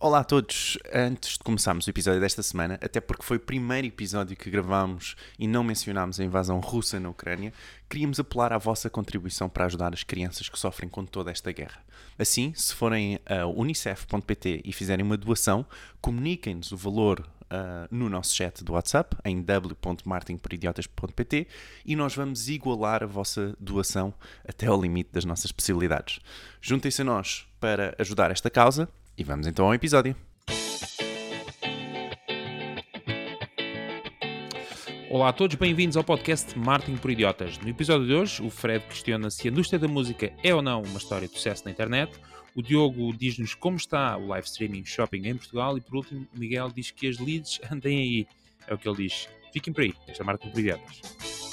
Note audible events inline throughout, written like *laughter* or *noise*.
Olá a todos! Antes de começarmos o episódio desta semana, até porque foi o primeiro episódio que gravámos e não mencionámos a invasão russa na Ucrânia, queríamos apelar à vossa contribuição para ajudar as crianças que sofrem com toda esta guerra. Assim, se forem a unicef.pt e fizerem uma doação, comuniquem-nos o valor uh, no nosso chat do WhatsApp, em w.martinporidiotas.pt e nós vamos igualar a vossa doação até ao limite das nossas possibilidades. Juntem-se a nós para ajudar esta causa e vamos então ao episódio. Olá a todos, bem-vindos ao podcast Marketing por Idiotas. No episódio de hoje, o Fred questiona se a indústria da música é ou não uma história de sucesso na internet. O Diogo diz-nos como está o live streaming shopping em Portugal. E por último, o Miguel diz que as leads andem aí. É o que ele diz. Fiquem por aí, esta é Marketing por Idiotas.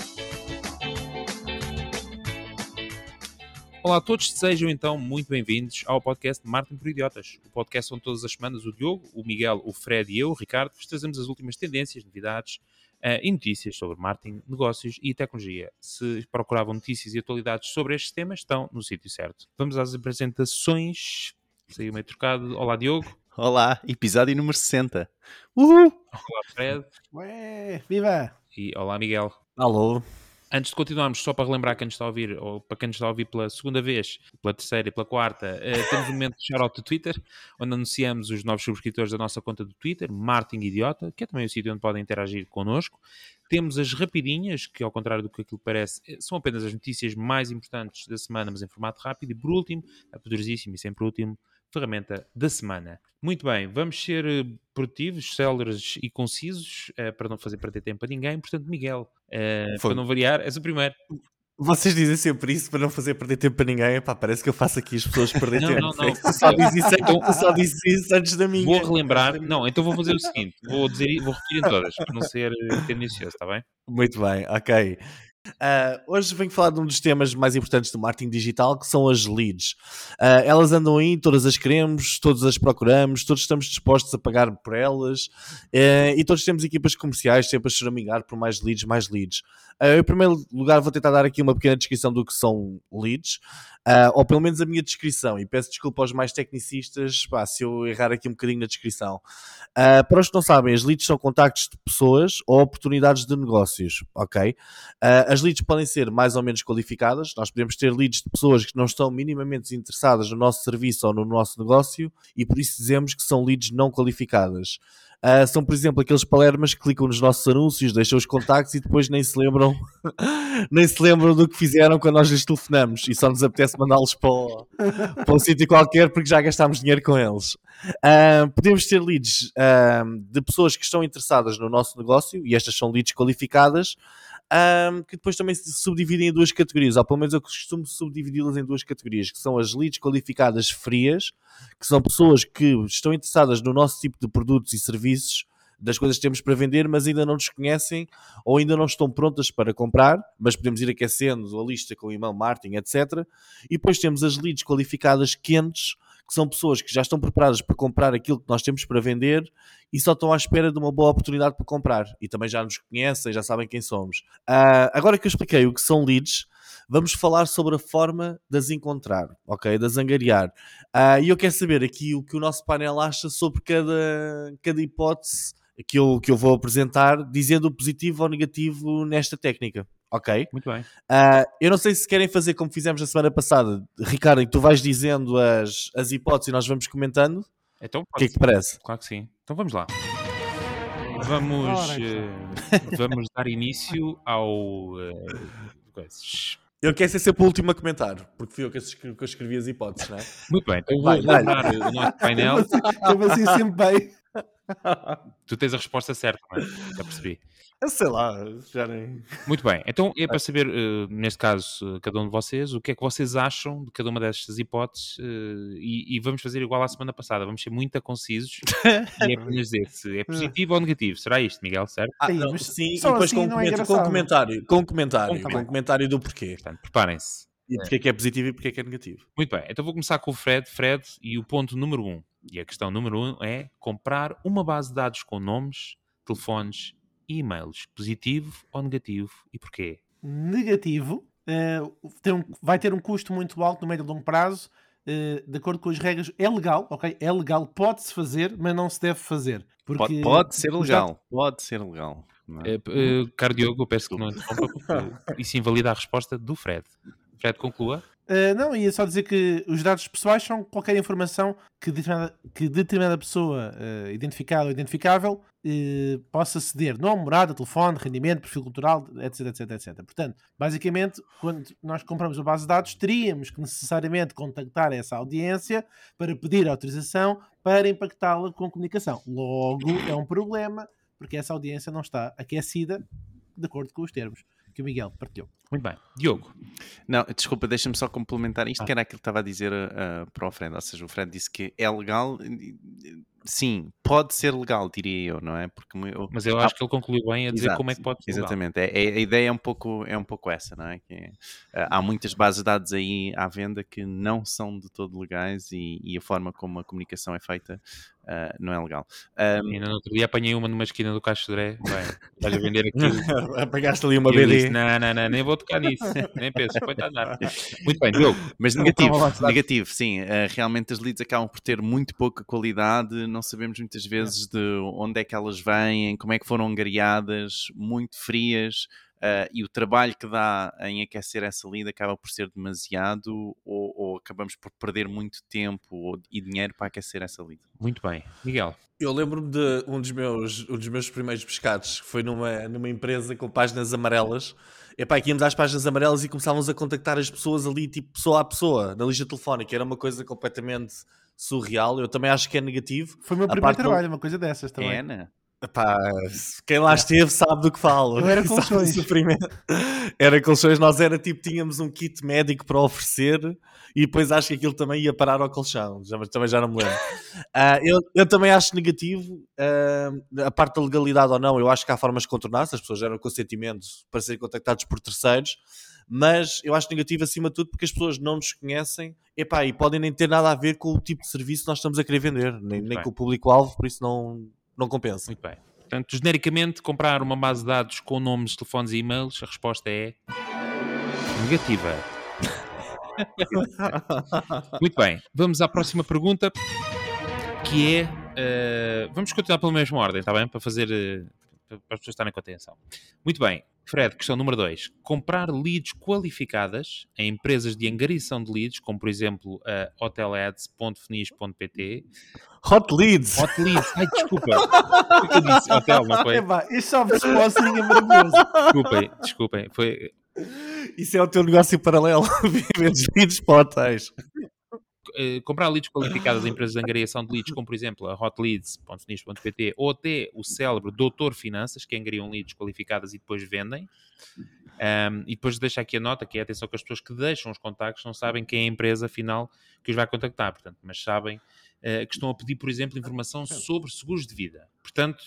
Olá a todos, sejam então muito bem-vindos ao podcast Marketing por Idiotas. O podcast onde todas as semanas o Diogo, o Miguel, o Fred e eu, o Ricardo, vos trazemos as últimas tendências, novidades uh, e notícias sobre marketing, negócios e tecnologia. Se procuravam notícias e atualidades sobre estes temas, estão no sítio certo. Vamos às apresentações. Saiu meio trocado. Olá, Diogo. Olá, episódio número 60. Uhul! Olá, Fred. Ué, viva! E olá, Miguel. Alô. Antes de continuarmos, só para relembrar quem nos está a ouvir, ou para quem nos está a ouvir pela segunda vez, pela terceira e pela quarta, uh, *laughs* temos um momento de shout-out do Twitter, onde anunciamos os novos subscritores da nossa conta do Twitter, Martin Idiota, que é também o sítio onde podem interagir connosco. Temos as rapidinhas, que ao contrário do que aquilo parece, eh, são apenas as notícias mais importantes da semana, mas em formato rápido. E por último, a poderosíssima e sempre último, ferramenta da semana. Muito bem, vamos ser eh, produtivos, céleres e concisos uh, para não fazer perder tempo a ninguém. Portanto, Miguel, uh, para não variar, és o primeiro. Vocês dizem sempre isso para não fazer perder tempo a ninguém. Epá, parece que eu faço aqui as pessoas *laughs* perder não, tempo. Não, não, não. Só diz isso, então, só isso antes da minha. Vou relembrar. Não, então vou fazer o seguinte: vou, dizer, vou repetir em todas, para não ser tendencioso, está bem? Muito bem, ok. Uh, hoje venho falar de um dos temas mais importantes do marketing digital, que são as leads. Uh, elas andam aí, todas as queremos, todas as procuramos, todos estamos dispostos a pagar por elas uh, e todos temos equipas comerciais sempre a choramingar por mais leads, mais leads. em primeiro lugar, vou tentar dar aqui uma pequena descrição do que são leads. Ou pelo menos a minha descrição, e peço desculpa aos mais tecnicistas pá, se eu errar aqui um bocadinho na descrição. Para os que não sabem, as leads são contactos de pessoas ou oportunidades de negócios, ok? As leads podem ser mais ou menos qualificadas, nós podemos ter leads de pessoas que não estão minimamente interessadas no nosso serviço ou no nosso negócio, e por isso dizemos que são leads não qualificadas. Uh, são, por exemplo, aqueles palermas que clicam nos nossos anúncios, deixam os contactos e depois nem se lembram *laughs* nem se lembram do que fizeram quando nós lhes telefonamos e só nos apetece mandá-los para, para um sítio qualquer porque já gastámos dinheiro com eles. Uh, podemos ter leads uh, de pessoas que estão interessadas no nosso negócio e estas são leads qualificadas um, que depois também se subdividem em duas categorias, ou pelo menos eu costumo subdividi-las em duas categorias, que são as leads qualificadas frias, que são pessoas que estão interessadas no nosso tipo de produtos e serviços, das coisas que temos para vender, mas ainda não nos conhecem ou ainda não estão prontas para comprar, mas podemos ir aquecendo a lista com o e-mail marketing, etc. E depois temos as leads qualificadas quentes, que são pessoas que já estão preparadas para comprar aquilo que nós temos para vender e só estão à espera de uma boa oportunidade para comprar. E também já nos conhecem, já sabem quem somos. Uh, agora que eu expliquei o que são leads, vamos falar sobre a forma de as encontrar, ok? De as angariar. Uh, e eu quero saber aqui o que o nosso painel acha sobre cada, cada hipótese que eu, que eu vou apresentar, dizendo o positivo ou negativo nesta técnica. Ok? Muito bem. Uh, eu não sei se querem fazer como fizemos na semana passada. Ricardo, tu vais dizendo as, as hipóteses e nós vamos comentando. Então, o que é que parece? Claro que sim. Então vamos lá. Vamos, uh, vamos dar início ao. Uh, eu quero ser sempre o último a comentar, porque fui eu que escrevi, que eu escrevi as hipóteses, não é? Muito bem, então vou dar o nosso painel. Eu assim sempre bem. *laughs* Tu tens a resposta certa, não é? Já percebi. Eu sei lá, já nem. Muito bem, então é para *laughs* saber, uh, neste caso, uh, cada um de vocês, o que é que vocês acham de cada uma destas hipóteses uh, e, e, vamos fazer igual à semana passada, vamos ser muito concisos *laughs* e é apenas dizer se é positivo ou negativo. Será isto, Miguel, certo? Ah, sim, não, sim e depois assim com, um é com, comentário, com um comentário, com um comentário do porquê. Portanto, preparem-se. E porque é que é positivo e porque é que é negativo. Muito bem, então vou começar com o Fred. Fred, e o ponto número um, e a questão número um é comprar uma base de dados com nomes, telefones e e-mails. Positivo ou negativo e porquê? Negativo. Uh, ter um, vai ter um custo muito alto no médio e longo prazo eh, de acordo com as regras, é legal, ok? É legal, pode-se fazer, mas não se deve fazer. Porque Pode, pode ser legal. Pode ser legal. é? P- eh, Caro Diogo, eu peço que não interrompa, porque *laughs* isso invalida a resposta do Fred. Fred, conclua. Uh, não, ia só dizer que os dados pessoais são qualquer informação que determinada, que determinada pessoa uh, identificada ou identificável uh, possa ceder. Nome, morada, telefone, rendimento, perfil cultural, etc, etc, etc. Portanto, basicamente, quando nós compramos uma base de dados, teríamos que necessariamente contactar essa audiência para pedir autorização para impactá-la com comunicação. Logo, é um problema, porque essa audiência não está aquecida de acordo com os termos que o Miguel partilhou. Muito bem. Diogo, Não, desculpa, deixa-me só complementar isto, Ah. que era aquilo que estava a dizer uh, para o Fred. Ou seja, o Fred disse que é legal. Sim, pode ser legal, diria eu, não é? Porque eu, mas eu Ah, acho que ele concluiu bem a dizer Exato, como é que pode ser legal. Exatamente, é, é- a ideia é um pouco, é um pouco essa, não é? Que é, ah, há muitas bases de dados aí à venda que não são de todo legais e, e a forma como a comunicação é feita ah, não é legal. Um, Ainda no outro dia apanhei uma numa esquina do Caixo de Dré. Bem, a vender aquilo. *laughs* Apagaste ali uma eu disse, BD. não, não, não, nem vou tocar nisso. Nem penso, põe a andar. Muito bem, Diogo. Mas negativo, negativo, sim. Uh, realmente as leads acabam por ter muito pouca qualidade, não sabemos muitas vezes de onde é que elas vêm, como é que foram angariadas, muito frias, uh, e o trabalho que dá em aquecer essa lead acaba por ser demasiado, ou, ou acabamos por perder muito tempo ou- e dinheiro para aquecer essa lead. Muito bem. Miguel. Eu lembro-me de um dos meus, um dos meus primeiros pescados, que foi numa, numa empresa com páginas amarelas. Epá, que íamos às páginas amarelas e começávamos a contactar as pessoas ali, tipo, pessoa a pessoa, na lista telefónica. Era uma coisa completamente surreal. Eu também acho que é negativo. Foi o meu A primeiro parte do- trabalho, uma coisa dessas também. É, né? Epá, quem lá esteve sabe do que falo. Eu era *laughs* colchões. Era colchões, nós era tipo, tínhamos um kit médico para oferecer e depois acho que aquilo também ia parar ao colchão, já, mas também já não me lembro. *laughs* Ah, eu, eu também acho negativo ah, a parte da legalidade ou não, eu acho que há formas de contornar, se as pessoas geram consentimento para serem contactados por terceiros, mas eu acho negativo acima de tudo porque as pessoas não nos conhecem. Epá, e podem nem ter nada a ver com o tipo de serviço que nós estamos a querer vender, nem, nem com o público-alvo, por isso não, não compensa. Muito bem. Portanto, genericamente, comprar uma base de dados com nomes, telefones e e-mails, a resposta é negativa. *laughs* Muito bem. Vamos à próxima pergunta, que é... eh, vamos continuar pela mesma ordem, está bem? Para fazer... para para as pessoas estarem com atenção. Muito bem. Fred, questão número 2. Comprar leads qualificadas em empresas de angariação de leads, como por exemplo a hotelads.finis.pt. Hot leads! Hot leads. Ai, desculpa. *laughs* O que eu disse? Hotel, não foi? Epá, este soft sponsoring é maravilhoso. Desculpem, desculpem. Foi Isso é o teu negócio paralelo. *laughs* Vendes leads para hotéis. Eh, comprar leads qualificadas em empresas de angariação de leads, como por exemplo a hotleads.finis.pt ou até o célebre Doutor Finanças, que angariam leads qualificadas e depois vendem. Ahm, e depois deixa aqui a nota que é atenção que as pessoas que deixam os contactos não sabem quem é a empresa final que os vai contactar, portanto, mas sabem eh, que estão a pedir, por exemplo, informação sobre seguros de vida. Portanto,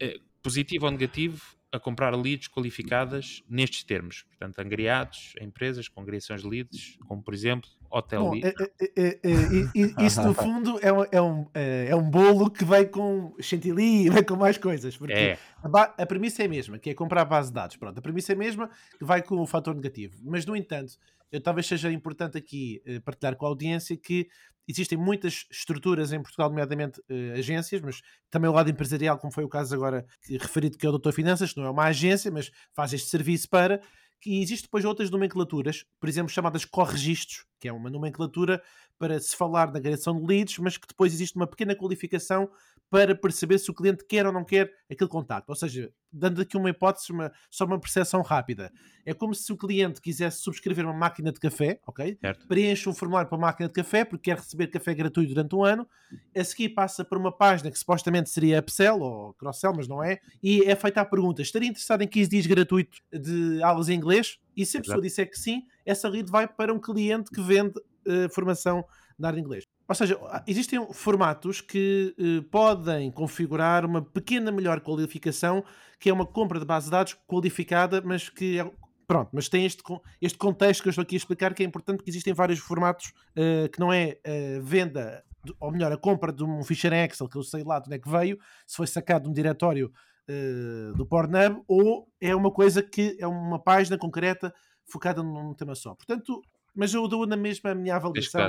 eh, positivo ou negativo a comprar leads qualificadas nestes termos. Portanto, angariados, empresas com de leads, como por exemplo Hotel Bom, Lead. é- é- é- é- é- isso no fundo é um, é, um, é um bolo que vem com chantilly *laughs* e vem com mais coisas. Porque a, a premissa é a mesma, que é comprar a base de dados. Pronto, a premissa é a mesma, que vai com o fator negativo. Mas, no entanto, eu talvez seja importante aqui eh, partilhar com a audiência que existem muitas estruturas em Portugal, nomeadamente eh, agências, mas também o lado empresarial, como foi o caso agora que, referido, que é o Doutor Finanças, que não é uma agência, mas faz este serviço para. E existe depois outras nomenclaturas, por exemplo, chamadas corregistros, que é uma nomenclatura para se falar da agregação de leads, mas que depois existe uma pequena qualificação para perceber se o cliente quer ou não quer aquele contacto. Ou seja, dando aqui uma hipótese, uma- só uma percepção rápida. É como se o cliente quisesse subscrever uma máquina de café, ok? certo. Preenche um formulário para a máquina de café porque quer receber café gratuito durante um ano. A seguir passa por uma página que supostamente seria upsell ou cross-sell, mas não é. E é feita a pergunta: estaria interessado em 15 dias gratuito de aulas em inglês? E se a pessoa disser que sim, essa lead vai para um cliente que vende eh, formação na área de inglês. Ou seja, existem formatos que eh, podem configurar uma pequena melhor qualificação, que é uma compra de base de dados qualificada, mas que é. Pronto, mas tem este, este contexto que eu estou aqui a explicar, que é importante que existem vários formatos, eh, que não é a venda, de- ou melhor, a compra de um ficheiro em Excel, que eu sei lá de onde é que veio, se foi sacado de um diretório eh, do Pornhub, ou é uma coisa que é uma página concreta focada num tema só. Portanto, mas eu dou na mesma a minha avaliação.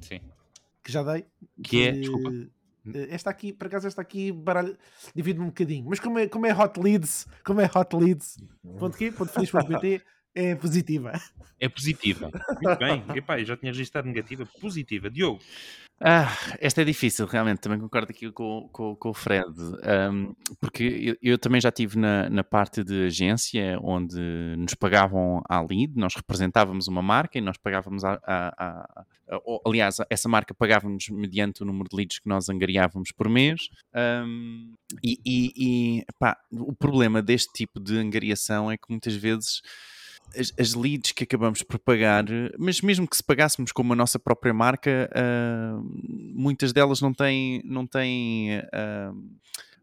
Sim. Que já dei. Que é, desculpa. eh, Esta aqui, por acaso, esta aqui baralho, divide-me um bocadinho. Mas como é, como é hot leads, como é hot leads, ponto quê? Ponto feliz, ponto PT, é positiva. É positiva. Muito bem. *laughs* Epá, eu já tinha registrado negativa. Positiva. Diogo. Ah, esta é difícil, realmente. Também concordo aqui com, com, com o Fred. Um, porque eu, eu também já estive na, na parte de agência onde nos pagavam à lead, nós representávamos uma marca e nós pagávamos a. a- a- a- aliás, essa marca pagava-nos mediante o número de leads que nós angariávamos por mês. Um, e e- e, pá, o problema deste tipo de angariação é que muitas vezes as, as leads que acabamos por pagar, mas mesmo que se pagássemos como a nossa própria marca, ah, muitas delas não têm, não têm, ah,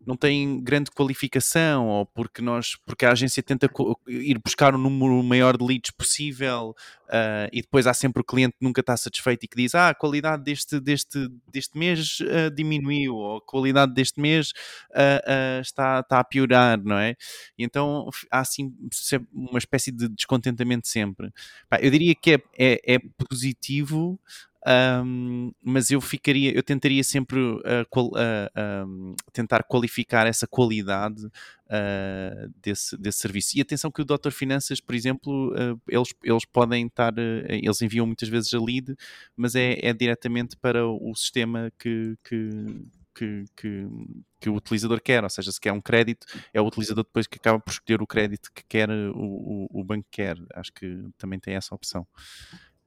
não têm grande qualificação, ou porque nós, porque a agência tenta ir buscar o número maior de leads possível, ah, e depois há sempre o cliente que nunca está satisfeito e que diz, ah, a qualidade deste, deste, deste mês ah, diminuiu, ou a qualidade deste mês ah, está, está a piorar, não é? E então há assim uma espécie de descontentamento sempre. Eu diria que é, é, é positivo, ahm, mas eu ficaria, eu tentaria sempre ah, qual- ah, ahm, tentar qualificar essa qualidade ah, desse, desse serviço. E atenção que o Doutor Finanças, por exemplo, eles, eles podem estar, eles enviam muitas vezes a lead, mas é, é diretamente para o sistema que, que, que, que, que o utilizador quer, ou seja, se quer um crédito, é o utilizador depois que acaba por escolher o crédito que quer, o, o, o banco quer. Acho que também tem essa opção.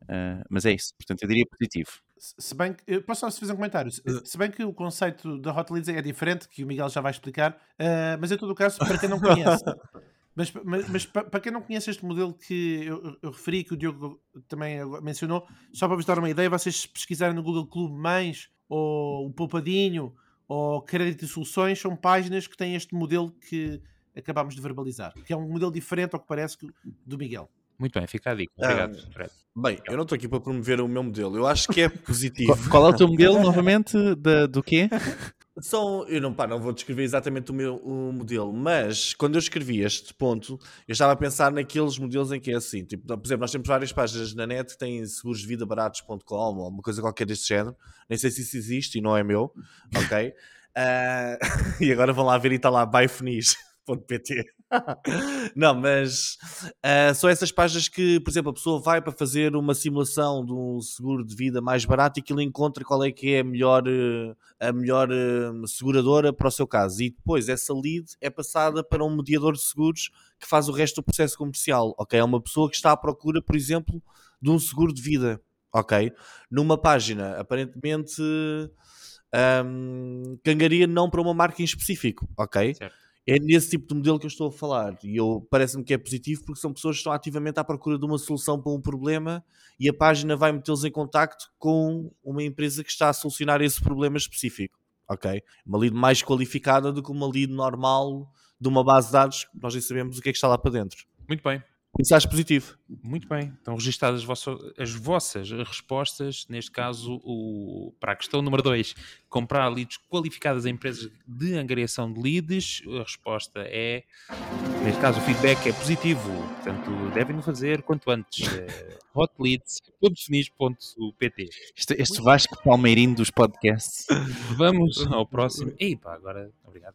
Ah, mas é isso, portanto, eu diria positivo. Se bem que, eu posso só fazer um comentário? Se, se bem que o conceito da hot leads é diferente, que o Miguel já vai explicar, ah, mas em todo o caso, para quem não conhece, *laughs* mas, mas, mas pa- para quem não conhece este modelo que eu, eu- referi, que o Diogo também mencionou, só para vos dar uma ideia, vocês pesquisarem no Google Clube Mães, ou o Poupadinho, ou Crédito e Soluções, são páginas que têm este modelo que acabámos de verbalizar, que é um modelo diferente ao que parece do Miguel. Muito bem, fica a dica. Obrigado, Ah, Fred. Bem, eu não estou aqui para promover o meu modelo. Eu acho que é *laughs* positivo. Qual, é o teu modelo, *laughs* novamente, da- do quê? São, eu não, pá, não vou descrever exatamente o meu o modelo, mas quando eu escrevi este ponto, eu estava a pensar naqueles modelos em que é assim, tipo, por exemplo, nós temos várias páginas na net que têm segurosvidabaratos.com ou uma coisa qualquer deste género, nem sei se isso existe e não é meu, *laughs* ok? Ah, e agora vão lá ver e está lá buyfunis.pt *laughs* não, mas ah, são essas páginas que, por exemplo, a pessoa vai para fazer uma simulação de um seguro de vida mais barato e que ele encontra qual é que é a melhor, eh, a melhor eh, seguradora para o seu caso. E depois essa lead é passada para um mediador de seguros que faz o resto do processo comercial. Ok? É uma pessoa que está à procura, por exemplo, de um seguro de vida. Ok? Numa página aparentemente um, cangaria não para uma marca em específico. Ok? Certo. É nesse tipo de modelo que eu estou a falar e eu parece-me que é positivo porque são pessoas que estão ativamente à procura de uma solução para um problema e a página vai metê-los em contacto com uma empresa que está a solucionar esse problema específico. Ok? Uma lead mais qualificada do que uma lead normal de uma base de dados, que nós nem sabemos o que é que está lá para dentro. Muito bem. Isso acho positivo. Muito bem. Estão registadas as vossas, as vossas respostas, neste caso, o, para a questão número 2, comprar leads qualificadas a empresas de angariação de leads, a resposta é, neste caso, o feedback é positivo, portanto, devem fazer quanto antes. *laughs* Eh, hotleads.finis.pt Este, este Vasco Palmeirinho dos podcasts. Vamos ao próximo. Ei, pá, agora, obrigado.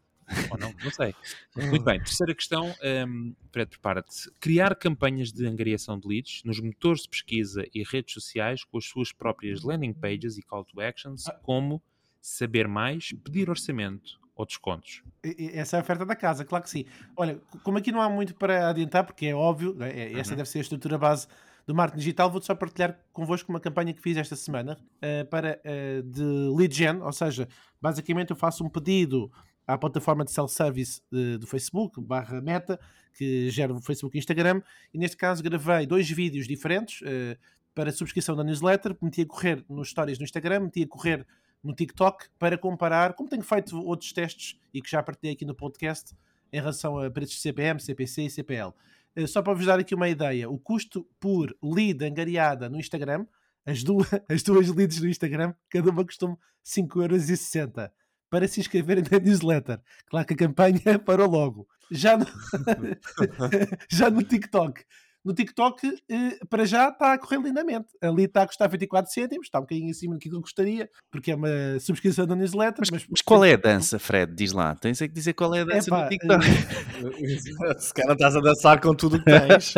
Ou não, não sei. *laughs* Muito bem, terceira questão, um, Fred, prepara-te. Criar campanhas de angariação de leads nos motores de pesquisa e redes sociais com as suas próprias landing pages e call to actions, como saber mais, pedir orçamento ou descontos. Essa é a oferta da casa, claro que sim. Olha, como aqui não há muito para adiantar, porque é óbvio, né, é- esta Uhum. deve ser a estrutura base do marketing digital, vou só partilhar convosco uma campanha que fiz esta semana eh, para, eh, de lead gen, ou seja, basicamente eu faço um pedido à plataforma de self-service eh, do Facebook, barra Meta, que gera o Facebook e Instagram, e neste caso gravei dois vídeos diferentes eh, para subscrição da newsletter, meti a correr nos stories no Instagram, meti a correr no TikTok para comparar, como tenho feito outros testes e que já partilhei aqui no podcast em relação a preços de CPM, CPC e CPL. Eh, Só para vos dar aqui uma ideia, o custo por lead angariada no Instagram, as duas, *laughs* as duas leads no Instagram, cada uma custou-me 5,60€ para se inscreverem na newsletter. Claro que a campanha *laughs* parou logo. Já no, *laughs* já no TikTok, no TikTok, eh, para já está a correr lindamente. Ali está a custar 24 cêntimos, está um bocadinho acima do que eu gostaria, porque é uma subscrição da newsletter. Mas, Mas, mas qual é a dança, Fred? Diz lá. Tens é que dizer qual é a dança Epá, do TikTok. *laughs* Se cara estás a dançar com tudo o que tens.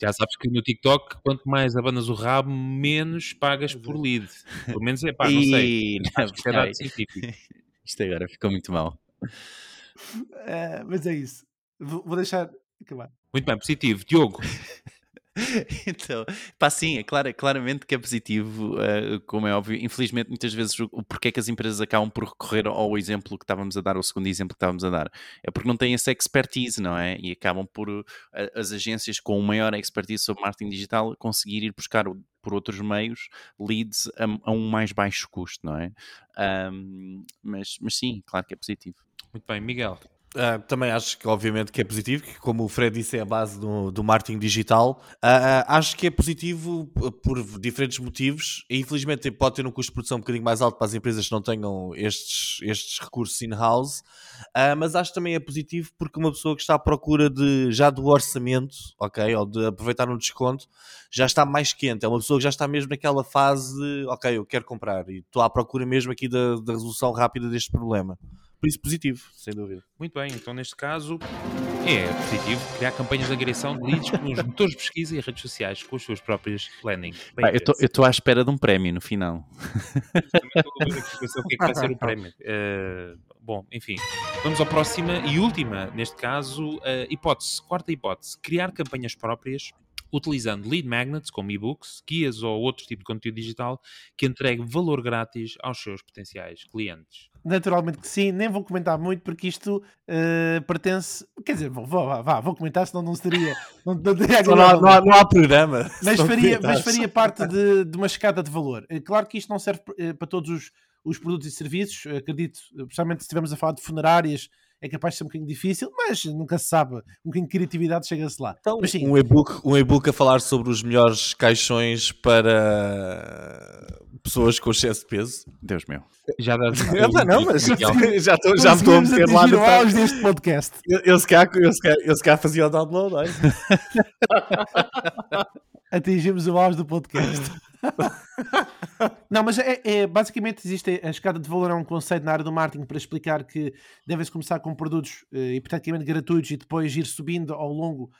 Já sabes que no TikTok, quanto mais abanas o rabo, menos pagas por lead. Pelo menos é pá, *laughs* não sei. Acho que é não, dado científico. *laughs* Isto agora ficou muito mal. Eh, mas é isso. Vou, vou deixar acabar. Muito bem, positivo. Diogo, *laughs* *laughs* Então, pá, sim, é clara- claramente que é positivo, eh, como é óbvio. Infelizmente, muitas vezes, o, o porquê que as empresas acabam por recorrer ao exemplo que estávamos a dar, ao segundo exemplo que estávamos a dar, é porque não têm essa expertise, não é? E acabam por eh, as agências com maior expertise sobre marketing digital conseguir ir buscar por outros meios leads a, a um mais baixo custo, não é? Ahm, mas, mas sim, claro que é positivo. muito bem, Miguel. Ah, também acho que obviamente que é positivo, que como o Fred disse é a base do, do marketing digital. Ah, ah, acho que é positivo por diferentes motivos. Infelizmente pode ter um custo de produção um bocadinho mais alto para as empresas que não tenham estes, estes recursos in-house. Mas acho também é positivo porque uma pessoa que está à procura de, já do orçamento, ok, ou de aproveitar um desconto, já está mais quente. É uma pessoa que já está mesmo naquela fase de, ok, eu quero comprar e estou à procura mesmo aqui da, da resolução rápida deste problema. Por isso, positivo, sem dúvida. Muito bem, então neste caso é positivo criar campanhas de agressão de leads com os motores de pesquisa e redes sociais com as suas próprias landing. Pá, eu estou à espera de um prémio no final. Também estou a ver o que é que vai ser o prémio. Eh, bom, enfim, vamos à próxima e última, neste caso, eh, hipótese, quarta hipótese, criar campanhas próprias utilizando lead magnets como e-books, guias ou outro tipo de conteúdo digital que entregue valor grátis aos seus potenciais clientes. Naturalmente que sim, nem vou comentar muito porque isto eh, pertence. Quer dizer, vou, vou, vá, vou comentar, senão não seria. Não, não teria Não, há, não há- não há programa. mas, *laughs* faria, mas faria parte de, de uma escada de valor. É Claro que isto não serve eh, para todos os, os produtos e serviços, eh, acredito, eh, especialmente se estivermos a falar de funerárias, é capaz de ser um bocadinho difícil, mas nunca se sabe, um bocadinho de criatividade chega-se lá. Então, mas sim, um e-book um e-book a falar sobre os melhores caixões para pessoas com excesso de peso. Deus meu. Já dá *laughs* Epá, não, mas *laughs* já estou já estou a meter lá no o auge deste podcast. eu, eu, se calhar, eu, se calhar, eu se calhar fazia o download, olha. *laughs* atingimos o auge do podcast. Não, mas é, é- basicamente existe a escada de valor é um conceito na área do marketing para explicar que deve-se começar com produtos eh, hipoteticamente gratuitos e depois ir subindo ao longo,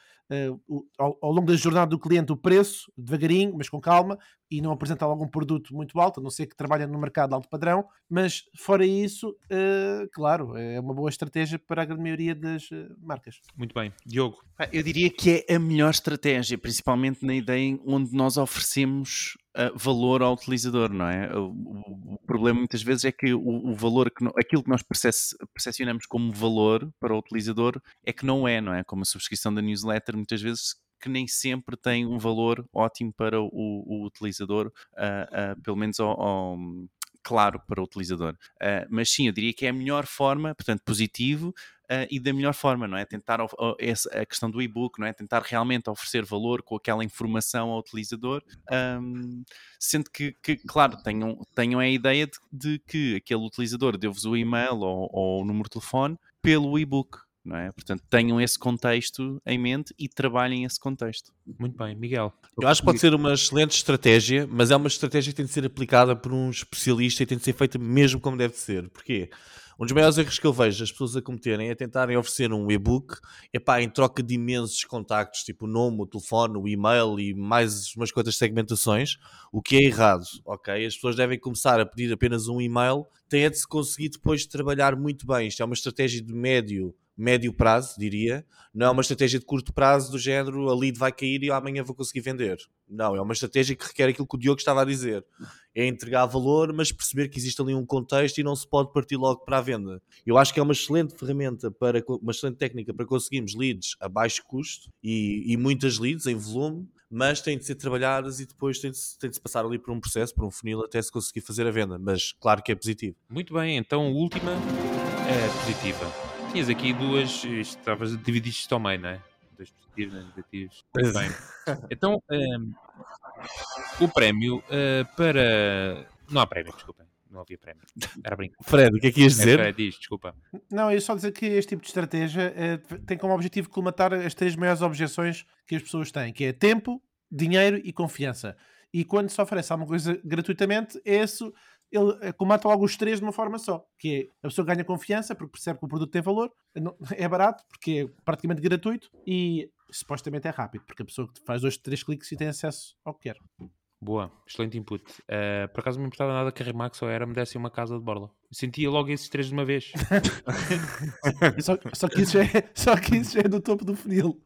o- ao, ao longo da jornada do cliente o preço, devagarinho, mas com calma, e não apresentar logo um produto muito alto, a não ser que trabalhe no mercado de alto padrão. Mas fora isso, eh, claro, é uma boa estratégia para a grande maioria das marcas. Muito bem. Diogo, Pá, Eu diria que é a melhor estratégia, principalmente na ideia onde nós oferecemos valor ao utilizador, não é? O, o- o problema muitas vezes é que o, o valor, que no- aquilo que nós percep- percepcionamos como valor para o utilizador é que não é, não é? Como a subscrição da newsletter, muitas vezes que nem sempre tem um valor ótimo para o, utilizador, ah, ah, pelo menos ao- ao- claro para o utilizador. Ah, mas sim, eu diria que é a melhor forma, portanto, positivo, uh, e da melhor forma, não é? Tentar of- o- essa- a questão do e-book, não é? Tentar realmente oferecer valor com aquela informação ao utilizador, um, sendo que, que, claro, tenham, tenham a ideia de, de que aquele utilizador deu-vos o e-mail ou, ou o número de telefone pelo e-book. Não é? Portanto, tenham esse contexto em mente e trabalhem esse contexto. muito bem. Miguel. Eu acho que pode ser uma excelente estratégia, mas é uma estratégia que tem de ser aplicada por um especialista e tem de ser feita mesmo como deve ser. Porquê? Um dos maiores erros que eu vejo as pessoas a cometerem é tentarem oferecer um e-book em troca de imensos contactos, tipo o nome, o telefone, o e-mail e mais umas quantas segmentações, o que é errado, ok? As pessoas devem começar a pedir apenas um e-mail, tem é de se conseguir depois trabalhar muito bem. Isto é uma estratégia de médio, médio prazo, diria, não é uma estratégia de curto prazo do género a lead vai cair e amanhã vou conseguir vender. Não, é uma estratégia que requer aquilo que o Diogo estava a dizer. É entregar valor, mas perceber que existe ali um contexto e não se pode partir logo para a venda. Eu acho que é uma excelente ferramenta, para uma excelente técnica para conseguirmos leads a baixo custo e, e muitas leads em volume, mas têm de ser trabalhadas e depois tem de, tem de se passar ali por um processo, por um funil, até se conseguir fazer a venda. Mas claro que é positivo. Muito bem, então a última é positiva. Tinhas aqui duas, estavas a dividir isto ao meio, não é? Dois positivos, dois negativos. Bem. Então, ehm, o prémio eh, para. Não há prémio, desculpem. não havia prémio. Era brinco. Fred, o que é que ias dizer? É, diz, desculpa. Não, eu só dizer que este tipo de estratégia eh, tem como objetivo colmatar as três maiores objeções que as pessoas têm, que é tempo, dinheiro e confiança. E quando se oferece alguma coisa gratuitamente, esse ele eh, comata logo os três de uma forma só, que é a pessoa ganha confiança porque percebe que o produto tem valor, não- *laughs* é barato porque é praticamente gratuito e supostamente é rápido, porque a pessoa faz dois, três cliques e tem acesso ao que quer. Boa, excelente input. Eh, por acaso não me importava nada que a Remax ou era me desse uma casa de borla. Sentia logo esses três de uma vez. *laughs* Só, só que isso é, só que isso é do topo do funil.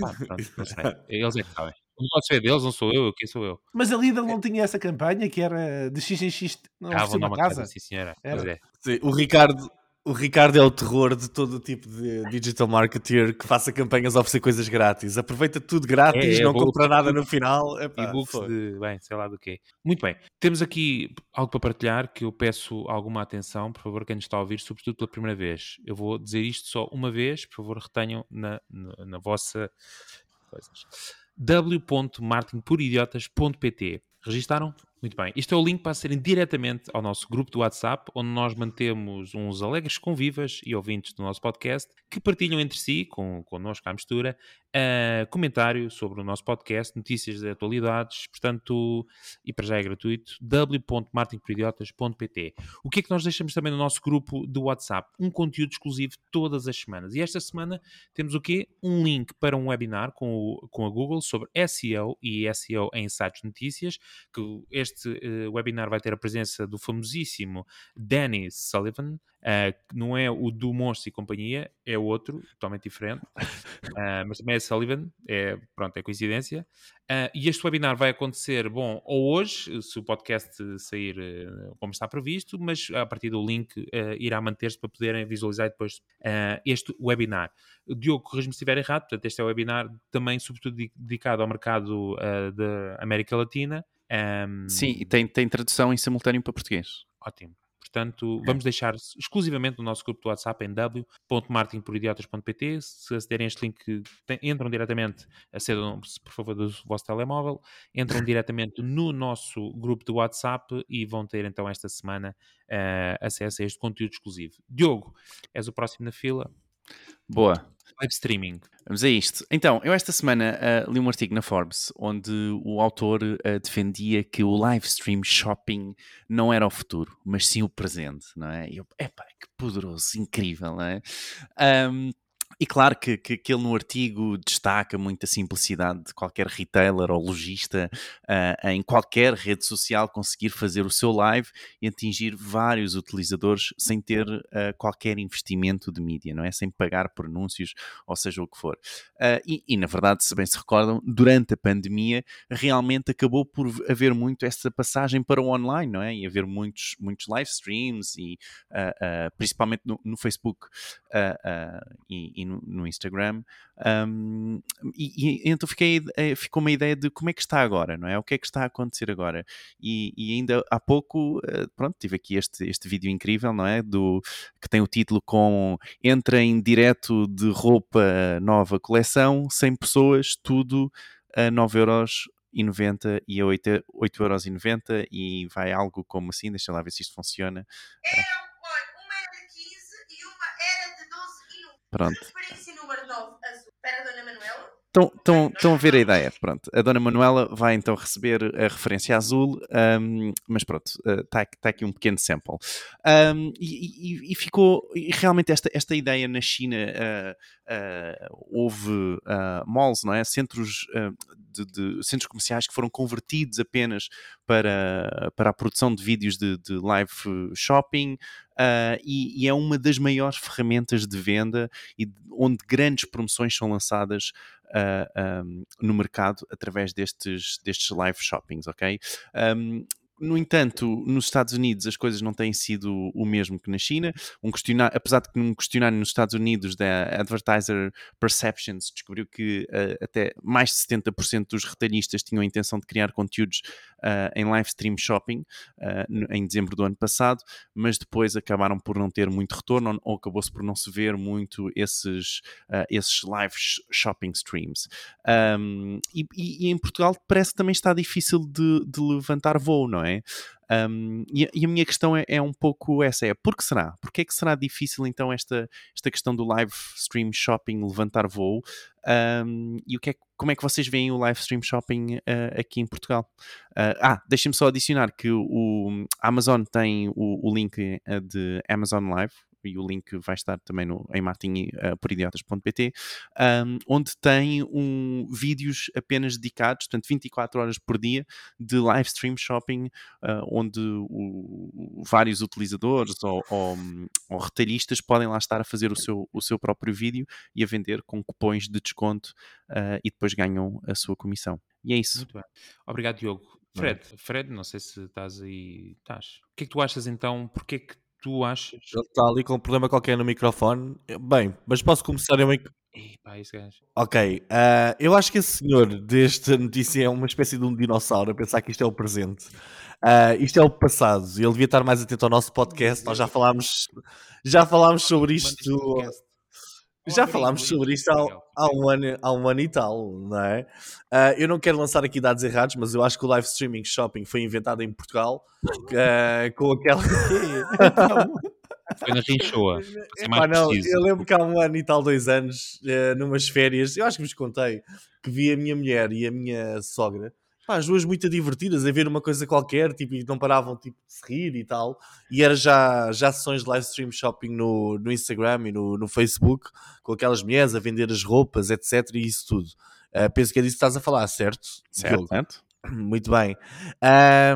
Pá, pronto, não sei. Eles é que sabem. Não posso ser deles, não sou eu, quem sou eu? Mas a Lidl não tinha essa campanha que era de x em x não Ah, uma casa, casa? sim senhora. É. Sim, o Ricardo, o Ricardo é o terror de todo o tipo de digital marketer que faça campanhas a oferecer coisas grátis. Aproveita tudo grátis, É, é, não compra nada no final. Epá, e-books foi. de, bem, sei lá do quê. Muito bem. Temos aqui algo para partilhar que eu peço alguma atenção, por favor, quem nos está a ouvir, sobretudo pela primeira vez. Eu vou dizer isto só uma vez, por favor, retenham na, na, na vossa coisas. w.marketingporidiotas.pt Registaram? Muito bem. Isto é o link para serem diretamente ao nosso grupo do WhatsApp, onde nós mantemos uns alegres convivas e ouvintes do nosso podcast que partilham entre si, com, connosco à mistura, uh, comentário sobre o nosso podcast, notícias de atualidades, portanto, e para já é gratuito, w.marketingporidiotas.pt O que é que nós deixamos também no nosso grupo do WhatsApp? Um conteúdo exclusivo todas as semanas. E esta semana temos o quê? Um link para um webinar com, o- com a Google sobre SEO e SEO em sites de notícias, que este eh, webinar vai ter a presença do famosíssimo Danny Sullivan, que não é o do Monstro e Companhia, é outro, totalmente diferente, *laughs* eh, mas também é Sullivan, é, pronto, é coincidência. Eh, e este webinar vai acontecer, bom, ou hoje, se o podcast sair como está previsto, mas a partir do link irá manter-se para poderem visualizar depois este webinar. Diogo, corrija-me se estiver errado, portanto, este é um webinar também, sobretudo, de- dedicado ao mercado da América Latina. Ehm, Sim, e tem, tem tradução em simultâneo para português. Ótimo. Portanto, vamos deixar exclusivamente no nosso grupo do WhatsApp em w.marketingporidiotas.pt. Se acederem a este link, entram diretamente, acedam, por favor, do vosso telemóvel, entram *laughs* diretamente no nosso grupo do WhatsApp e vão ter então esta semana eh, acesso a este conteúdo exclusivo. Diogo, és o próximo na fila. Boa. Live streaming. Vamos a isto. Então, eu esta semana ah, li um artigo na Forbes onde o autor ah, defendia que o live stream shopping não era o futuro, mas sim o presente, não é? E eu, epá, que poderoso, incrível, não é? Ahm, e claro que, que, que ele no artigo destaca muito a simplicidade de qualquer retailer ou lojista ah, em qualquer rede social conseguir fazer o seu live e atingir vários utilizadores sem ter ah, qualquer investimento de mídia, não é? Sem pagar por anúncios ou seja o que for. Uh, e, e, na verdade, se bem se recordam, durante a pandemia realmente acabou por haver muito essa passagem para o online, não é? E haver muitos, muitos live streams, e, uh, uh, principalmente no, no Facebook e, e no, no, Instagram. Um, e, e, então fiquei, eh, ficou uma ideia de como é que está agora, não é? O que é que está a acontecer agora? E, e ainda há pouco, uh, pronto, tive aqui este, este vídeo incrível, não é? Do, que tem o título com Entra em direto de roupa nova coleção, 100 pessoas, tudo a 9,90€ e a 8,90€ e vai algo como assim, deixa lá ver se isto funciona. Eram, olha, uma era de 15 e uma era de 12 e 1. Pronto. Referência número 9, azul. Para a Dona Manuela. Estão, estão, estão a ver a ideia, pronto. A Dona Manuela vai então receber a referência azul, um, mas pronto, está uh, tá aqui um pequeno sample. Um, e, e, e, ficou, e realmente esta, esta ideia na China, uh, uh, houve malls, não é? Centros, de, de, centros comerciais que foram convertidos apenas para, para a produção de vídeos de, de live shopping, Uh, e, e, é uma das maiores ferramentas de venda e onde grandes promoções são lançadas uh, um, no mercado através destes, destes live shoppings, ok? Um, no entanto, nos Estados Unidos as coisas não têm sido o mesmo que na China. Um questionário, apesar de que num questionário nos Estados Unidos da Advertiser Perceptions descobriu que uh, até mais de 70% dos retalhistas tinham a intenção de criar conteúdos uh, em live stream shopping uh, em dezembro do ano passado, mas depois acabaram por não ter muito retorno ou acabou-se por não se ver muito esses, esses live shopping streams. Um, e, e, e, em Portugal parece que também está difícil de, de levantar voo, não é? Um, e, e a minha questão é, é um pouco essa: é por que será? Porquê é que será difícil então esta, esta questão do live stream shopping levantar voo? Um, e o que é, como é que vocês veem o live stream shopping uh, aqui em Portugal? Uh, ah, deixem-me só adicionar que o, o Amazon tem o, o link uh, de Amazon Live, e o link vai estar também no, em martinporidiotas.pt, um, onde tem um, vídeos apenas dedicados, portanto 24 horas por dia, de live stream shopping, uh, onde o, vários utilizadores ou, ou, ou, retalhistas podem lá estar a fazer o seu, o seu próprio vídeo e a vender com cupons de desconto uh, e depois ganham a sua comissão. E é isso. Muito bem. Obrigado, Diogo. Fred, Fred, não sei se estás aí. Estás. O que é que tu achas então? Porquê é que tu achas? Ele está ali com um problema qualquer no microfone. Bem, mas posso começar eu em. Epá, esse gajo. Ok, uh, eu acho que esse senhor desta notícia é uma espécie de um dinossauro a pensar que isto é o presente. Uh, isto é o passado. Ele devia estar mais atento ao nosso podcast. Nós já falámos, já falámos sobre isto. Já falámos sobre isto há, há, um ano, há um ano e tal, não é? Uh, eu não quero lançar aqui dados errados, mas eu acho que o live streaming shopping foi inventado em Portugal uh, *laughs* com aquela. *laughs* Foi na Rinchoa. Epá, não, eu lembro que há um ano e tal, dois anos, uh, numas férias, eu acho que vos contei, que vi a minha mulher e a minha sogra pá, as duas muito divertidas a ver uma coisa qualquer, tipo, e não paravam tipo, de se rir e tal. E era já, já sessões de live stream shopping no, no Instagram e no, no Facebook, com aquelas mulheres a vender as roupas, etc. E isso tudo. Uh, penso que é disso que estás a falar, certo? Certo, certo. Muito bem.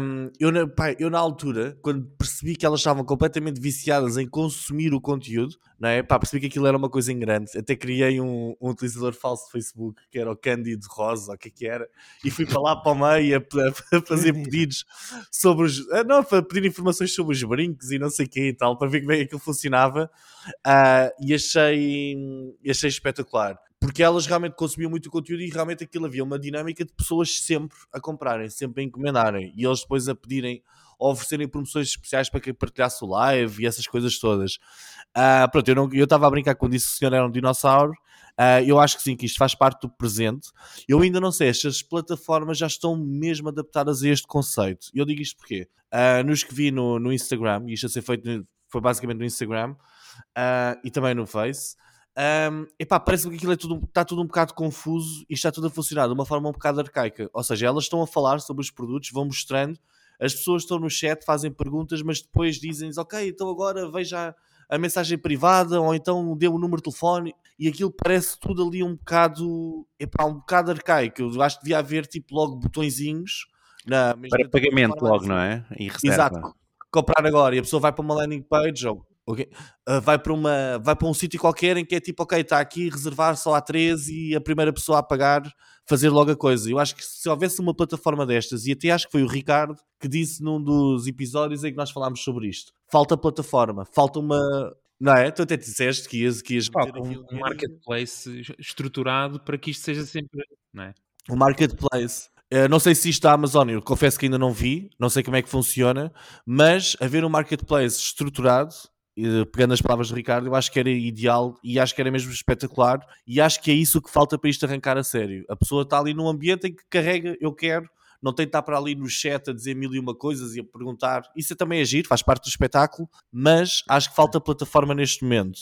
Um, eu, eu, na altura, quando percebi que elas estavam completamente viciadas em consumir o conteúdo, não é? Pá, percebi que aquilo era uma coisa em grande. Até criei um, um utilizador falso de Facebook, que era o Cândido Rosa, o que é que era, e fui para lá para o meio a, a fazer *laughs* pedidos sobre os. Não, para pedir informações sobre os brincos e não sei o que e tal, para ver como é que aquilo funcionava. Uh, e achei, achei espetacular porque elas realmente consumiam muito conteúdo e realmente aquilo havia uma dinâmica de pessoas sempre a comprarem, sempre a encomendarem e eles depois a pedirem oferecerem promoções especiais para quem partilhasse o live e essas coisas todas. Uh, pronto, eu estava a brincar quando disse que o senhor era um dinossauro. Uh, eu acho que sim, que isto faz parte do presente. Eu ainda não sei se as plataformas já estão mesmo adaptadas a este conceito. Eu digo isto porque uh, nos que vi no, no Instagram, e isto a ser feito foi basicamente no Instagram e também no Face. Um, epá, parece que aquilo é tudo, está tudo um bocado confuso e está tudo a funcionar de uma forma um bocado arcaica. Ou seja, elas estão a falar sobre os produtos, vão mostrando, as pessoas estão no chat, fazem perguntas, mas depois dizem ok, então agora veja a mensagem privada ou então dê o número de telefone e aquilo parece tudo ali um bocado, epá, um bocado arcaico. Eu acho que devia haver tipo logo botõezinhos na para pagamento logo, não é? E reserva. Exato. Comprar agora e a pessoa vai para uma landing page ou Okay. Uh, vai para uma vai para um sítio qualquer em que é tipo, ok, está aqui reservar só a 13 e a primeira pessoa a pagar fazer logo a coisa. Eu acho que se houvesse uma plataforma destas, e até acho que foi o Ricardo que disse num dos episódios em que nós falámos sobre isto, falta plataforma, falta uma. Não é? Tu até disseste que ias, que ias um, um marketplace estruturado para que isto seja sempre. Não é? Um marketplace. Uh, não sei se isto da Amazon, eu confesso que ainda não vi, não sei como é que funciona, mas haver um marketplace estruturado pegando as palavras do Ricardo, eu acho que era ideal e acho que era mesmo espetacular e acho que é isso que falta para isto arrancar a sério. A pessoa está ali num ambiente em que carrega, eu quero, não tem de estar para ali no chat a dizer mil e uma coisas e a perguntar. Isso é também agir, faz parte do espetáculo, mas acho que falta plataforma neste momento.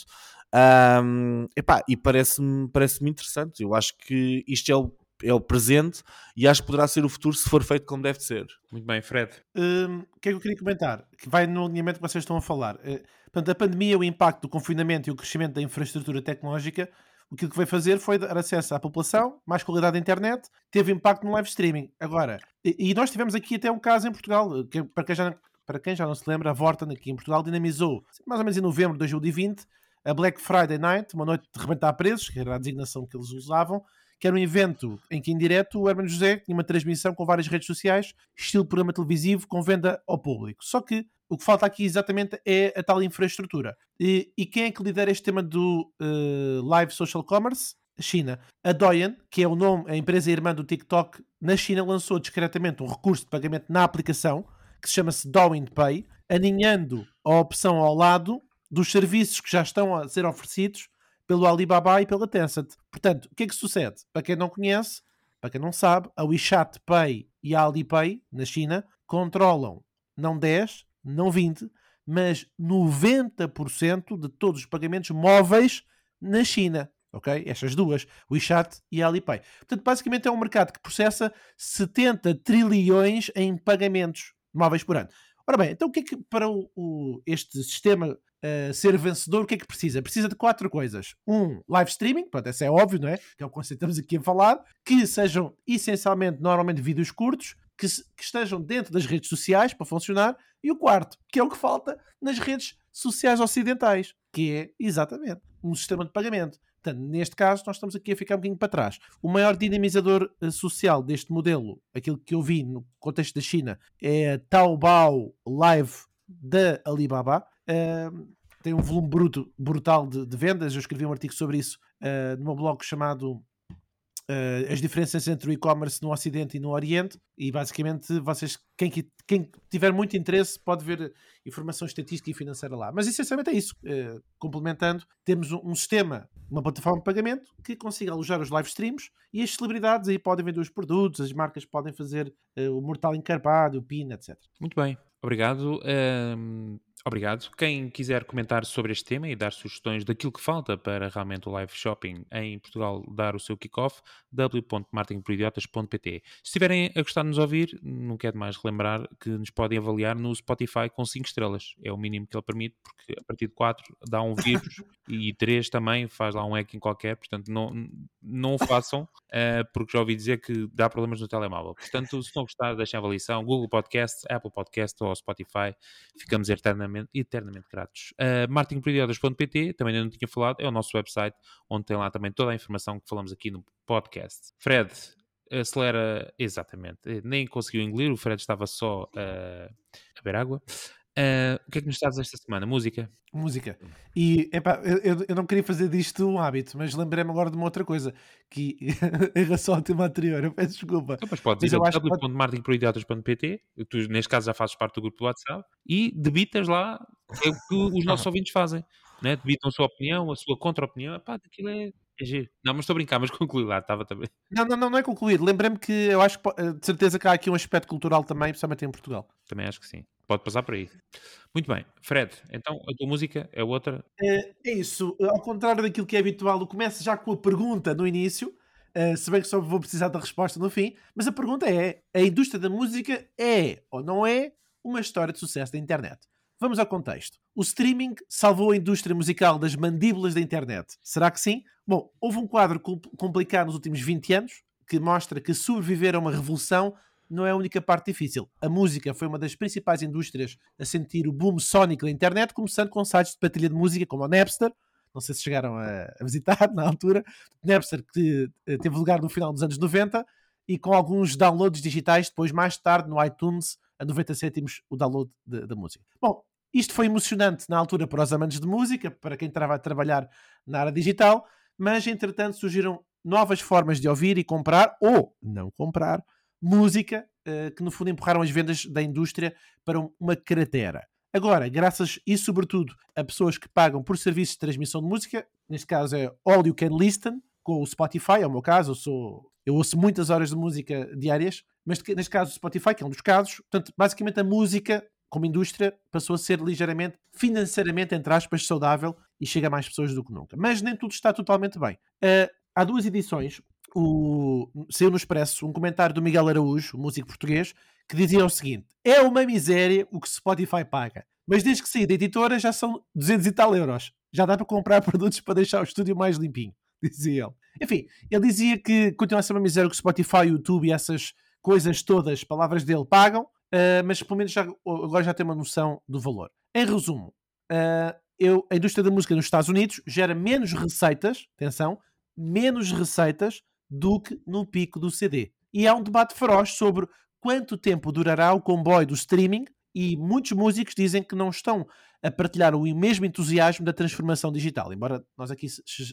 Um, epá, e parece-me parece interessante. Eu acho que isto é o é o presente e acho que poderá ser o futuro se for feito como deve ser. Muito bem, Fred. Um, o que é que eu queria comentar? Que vai no alinhamento que vocês estão a falar. Uh, portanto, a pandemia, o impacto do confinamento e o crescimento da infraestrutura tecnológica, o que foi fazer foi dar acesso à população, mais qualidade da internet, teve impacto no live streaming. Agora, e, e nós tivemos aqui até um caso em Portugal, eh, que, para, quem já, para quem já não se lembra, a Vorten aqui em Portugal dinamizou, mais ou menos em novembro de 2020, a Black Friday Night, uma noite de rebentar preços, que era a designação que eles usavam, que era um evento em que, em direto, o Hermano José tinha uma transmissão com várias redes sociais, estilo programa televisivo, com venda ao público. Só que o que falta aqui exatamente é a tal infraestrutura. E, e quem é que lidera este tema do uh, live social commerce? China. A Douyin, que é o nome, a empresa irmã do TikTok, na China lançou discretamente um recurso de pagamento na aplicação que se chama-se Douyin Pay, aninhando a opção ao lado dos serviços que já estão a ser oferecidos pelo Alibaba e pela Tencent. Portanto, o que é que sucede? Para quem não conhece, para quem não sabe, a WeChat Pay e a Alipay, na China, controlam não 10, não 20, mas 90% de todos os pagamentos móveis na China. Ok? Estas duas, WeChat e Alipay. Portanto, basicamente é um mercado que processa 70 trilhões em pagamentos móveis por ano. Ora bem, então o que é que para o, o- este sistema uh, ser vencedor, o que é que precisa? Precisa de quatro coisas. Um, live streaming, pronto, esse é óbvio, não é? Que é o conceito que estamos aqui a falar, que sejam essencialmente, normalmente, vídeos curtos, que, que estejam dentro das redes sociais para funcionar, e o quarto, que é o que falta nas redes sociais ocidentais, que é exatamente um sistema de pagamento. Portanto, neste caso, nós estamos aqui a ficar um bocadinho para trás. O maior dinamizador eh, social deste modelo, aquilo que eu vi no contexto da China, é a Taobao Live da Alibaba. Ahm, tem um volume bruto, brutal de, de vendas. Eu escrevi um artigo sobre isso ah, no meu blog chamado ah, As diferenças entre o e-commerce no Ocidente e no Oriente. E basicamente, vocês, quem, quem tiver muito interesse, pode ver informação estatística e financeira lá. Mas essencialmente é isso. Eh, complementando, temos um, um sistema, uma plataforma de pagamento que consiga alojar os live streams e as celebridades aí podem vender os produtos, as marcas podem fazer eh, o mortal encarpado, o PIN, etc. Muito bem, obrigado. Ahm, obrigado. Quem quiser comentar sobre este tema e dar sugestões daquilo que falta para realmente o live shopping em Portugal dar o seu kickoff, w.marketingporidiotas.pt. Se estiverem a gostar de nos ouvir, não quero mais relembrar que nos podem avaliar no Spotify com 5 estrelas. É o mínimo que ele permite, porque a partir de 4 dá um vírus *laughs* e 3 também faz lá um hacking qualquer, portanto não, não o façam, *laughs* eh, porque já ouvi dizer que dá problemas no telemóvel. Portanto, se a gostar, deixem a avaliação. Google Podcast, Apple Podcast ou Spotify. Ficamos eternamente, eternamente gratos. Uh, marketingperidiotas.pt, também ainda não tinha falado, é o nosso website, onde tem lá também toda a informação que falamos aqui no podcast. Fred, acelera, exatamente, eh, nem conseguiu engolir, o Fred estava só uh, a beber água. Uh, o que é que nos estás esta semana? Música? Música. E epá, eu, eu- não queria fazer disto um hábito, mas lembrei-me agora de uma outra coisa que *laughs* em relação ao tema anterior, eu peço desculpa. Então, mas podes Mas ir a w.marketingperidiotas.pt, tu neste caso já fazes parte do grupo do WhatsApp, e debitas lá é o que os nossos *laughs* ouvintes fazem. Né? Debitam a sua opinião, a sua contra-opinião. Pá, aquilo é, é. Não, mas estou a brincar, mas *laughs* conclui lá, estava também. Não, não, não, não é concluído. Lembrei-me que eu acho que eh, de certeza que há aqui um aspecto cultural também, principalmente em Portugal. Também acho que sim. Pode passar por aí. Muito bem. Fred, então a tua música é outra. É, é isso, ao contrário daquilo que é habitual, eu começo já com a pergunta no início, eh, se bem que só vou precisar da resposta no fim, mas a pergunta é: a indústria da música é ou não é uma história de sucesso da internet? Vamos ao contexto. O streaming salvou a indústria musical das mandíbulas da internet. Será que sim? Bom, houve um quadro com- complicado nos últimos 20 anos que mostra que sobreviver a uma revolução não é a única parte difícil. A música foi uma das principais indústrias a sentir o boom sónico da internet, começando com sites de partilha de música como o Napster. Não sei se chegaram a, visitar *laughs* na altura. Napster que eh, teve lugar no final dos anos 90 e com alguns downloads digitais depois mais tarde no iTunes a 90 cêntimos o download da música. Bom, isto foi emocionante na altura para os amantes de música, para quem estava a trabalhar na área digital, mas entretanto surgiram novas formas de ouvir e comprar ou não comprar música eh, que no fundo empurraram as vendas da indústria para um- uma cratera. Agora, graças e sobretudo a pessoas que pagam por serviços de transmissão de música, neste caso é All You Can Listen, com o Spotify, é o meu caso, eu, sou, eu ouço muitas horas de música diárias, mas neste caso o Spotify, que é um dos casos, portanto, basicamente a música como indústria passou a ser ligeiramente, financeiramente, entre aspas, saudável e chega a mais pessoas do que nunca. Mas nem tudo está totalmente bem. Eh, há duas edições, o, saiu no Expresso um comentário do Miguel Araújo, músico português, que dizia o seguinte: é uma miséria o que Spotify paga, mas desde que saí da editora já são 200 e tal euros. Já dá para comprar *laughs* produtos para deixar o estúdio mais limpinho, *laughs* dizia ele. Enfim, ele dizia que continua a ser uma miséria o que Spotify, YouTube e essas coisas todas, palavras dele, pagam, Uh, mas pelo menos já, agora já tem uma noção do valor. Em resumo, uh, eu, a indústria da música nos Estados Unidos gera menos receitas, atenção, menos receitas do que no pico do CD. E há um debate feroz sobre quanto tempo durará o comboio do streaming e muitos músicos dizem que não estão a partilhar o mesmo entusiasmo da transformação digital, embora nós aqui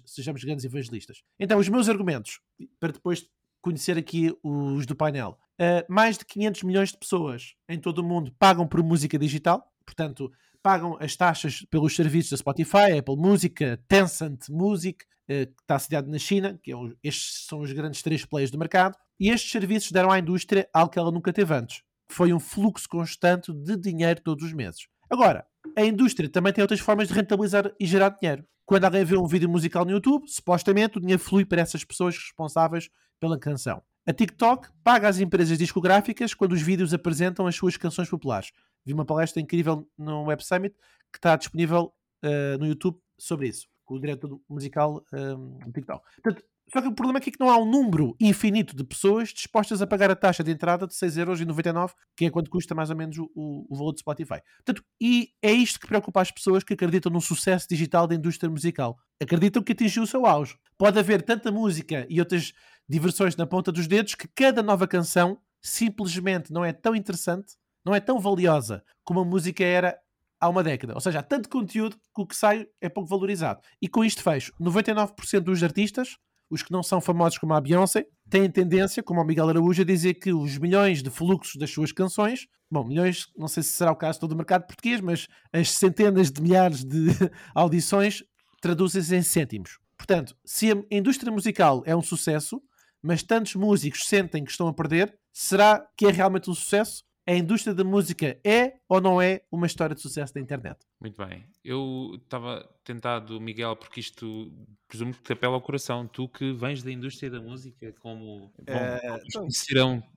sejamos grandes evangelistas. Então, os meus argumentos, para depois conhecer aqui os do painel. Uh, mais de 500 milhões de pessoas em todo o mundo pagam por música digital, portanto, pagam as taxas pelos serviços da Spotify, Apple Music, Tencent Music, uh, que está sediado na China, que é o, estes são os grandes três players do mercado, e estes serviços deram à indústria algo que ela nunca teve antes. foi um fluxo constante de dinheiro todos os meses. Agora, a indústria também tem outras formas de rentabilizar e gerar dinheiro. Quando alguém vê um vídeo musical no YouTube, supostamente o dinheiro flui para essas pessoas responsáveis pela canção. A TikTok paga às empresas discográficas quando os vídeos apresentam as suas canções populares. Vi uma palestra incrível no Web Summit que está disponível uh, no YouTube sobre isso, com o diretor musical um, do TikTok. Portanto, só que o problema aqui é que não há um número infinito de pessoas dispostas a pagar a taxa de entrada de 6,99€, que é quanto custa mais ou menos o, o, valor do Spotify. Portanto, e é isto que preocupa as pessoas que acreditam no sucesso digital da indústria musical. Acreditam que atingiu o seu auge. Pode haver tanta música e outras diversões na ponta dos dedos que cada nova canção simplesmente não é tão interessante, não é tão valiosa como a música era há uma década. Ou seja, há tanto conteúdo que o que sai é pouco valorizado. E com isto fecho, 99% dos artistas os que não são famosos como a Beyoncé têm tendência, como o Miguel Araújo, a dizer que os milhões de fluxos das suas canções, bom, milhões, não sei se será o caso de todo o mercado português, mas as centenas de milhares de *laughs* audições traduzem-se em cêntimos. Portanto, se a indústria musical é um sucesso, mas tantos músicos sentem que estão a perder, será que é realmente um sucesso? A indústria da música é ou não é uma história de sucesso da internet? Muito bem. Eu estava tentado, Miguel, porque isto presumo que te apela ao coração. Tu que vens da indústria da música, como É,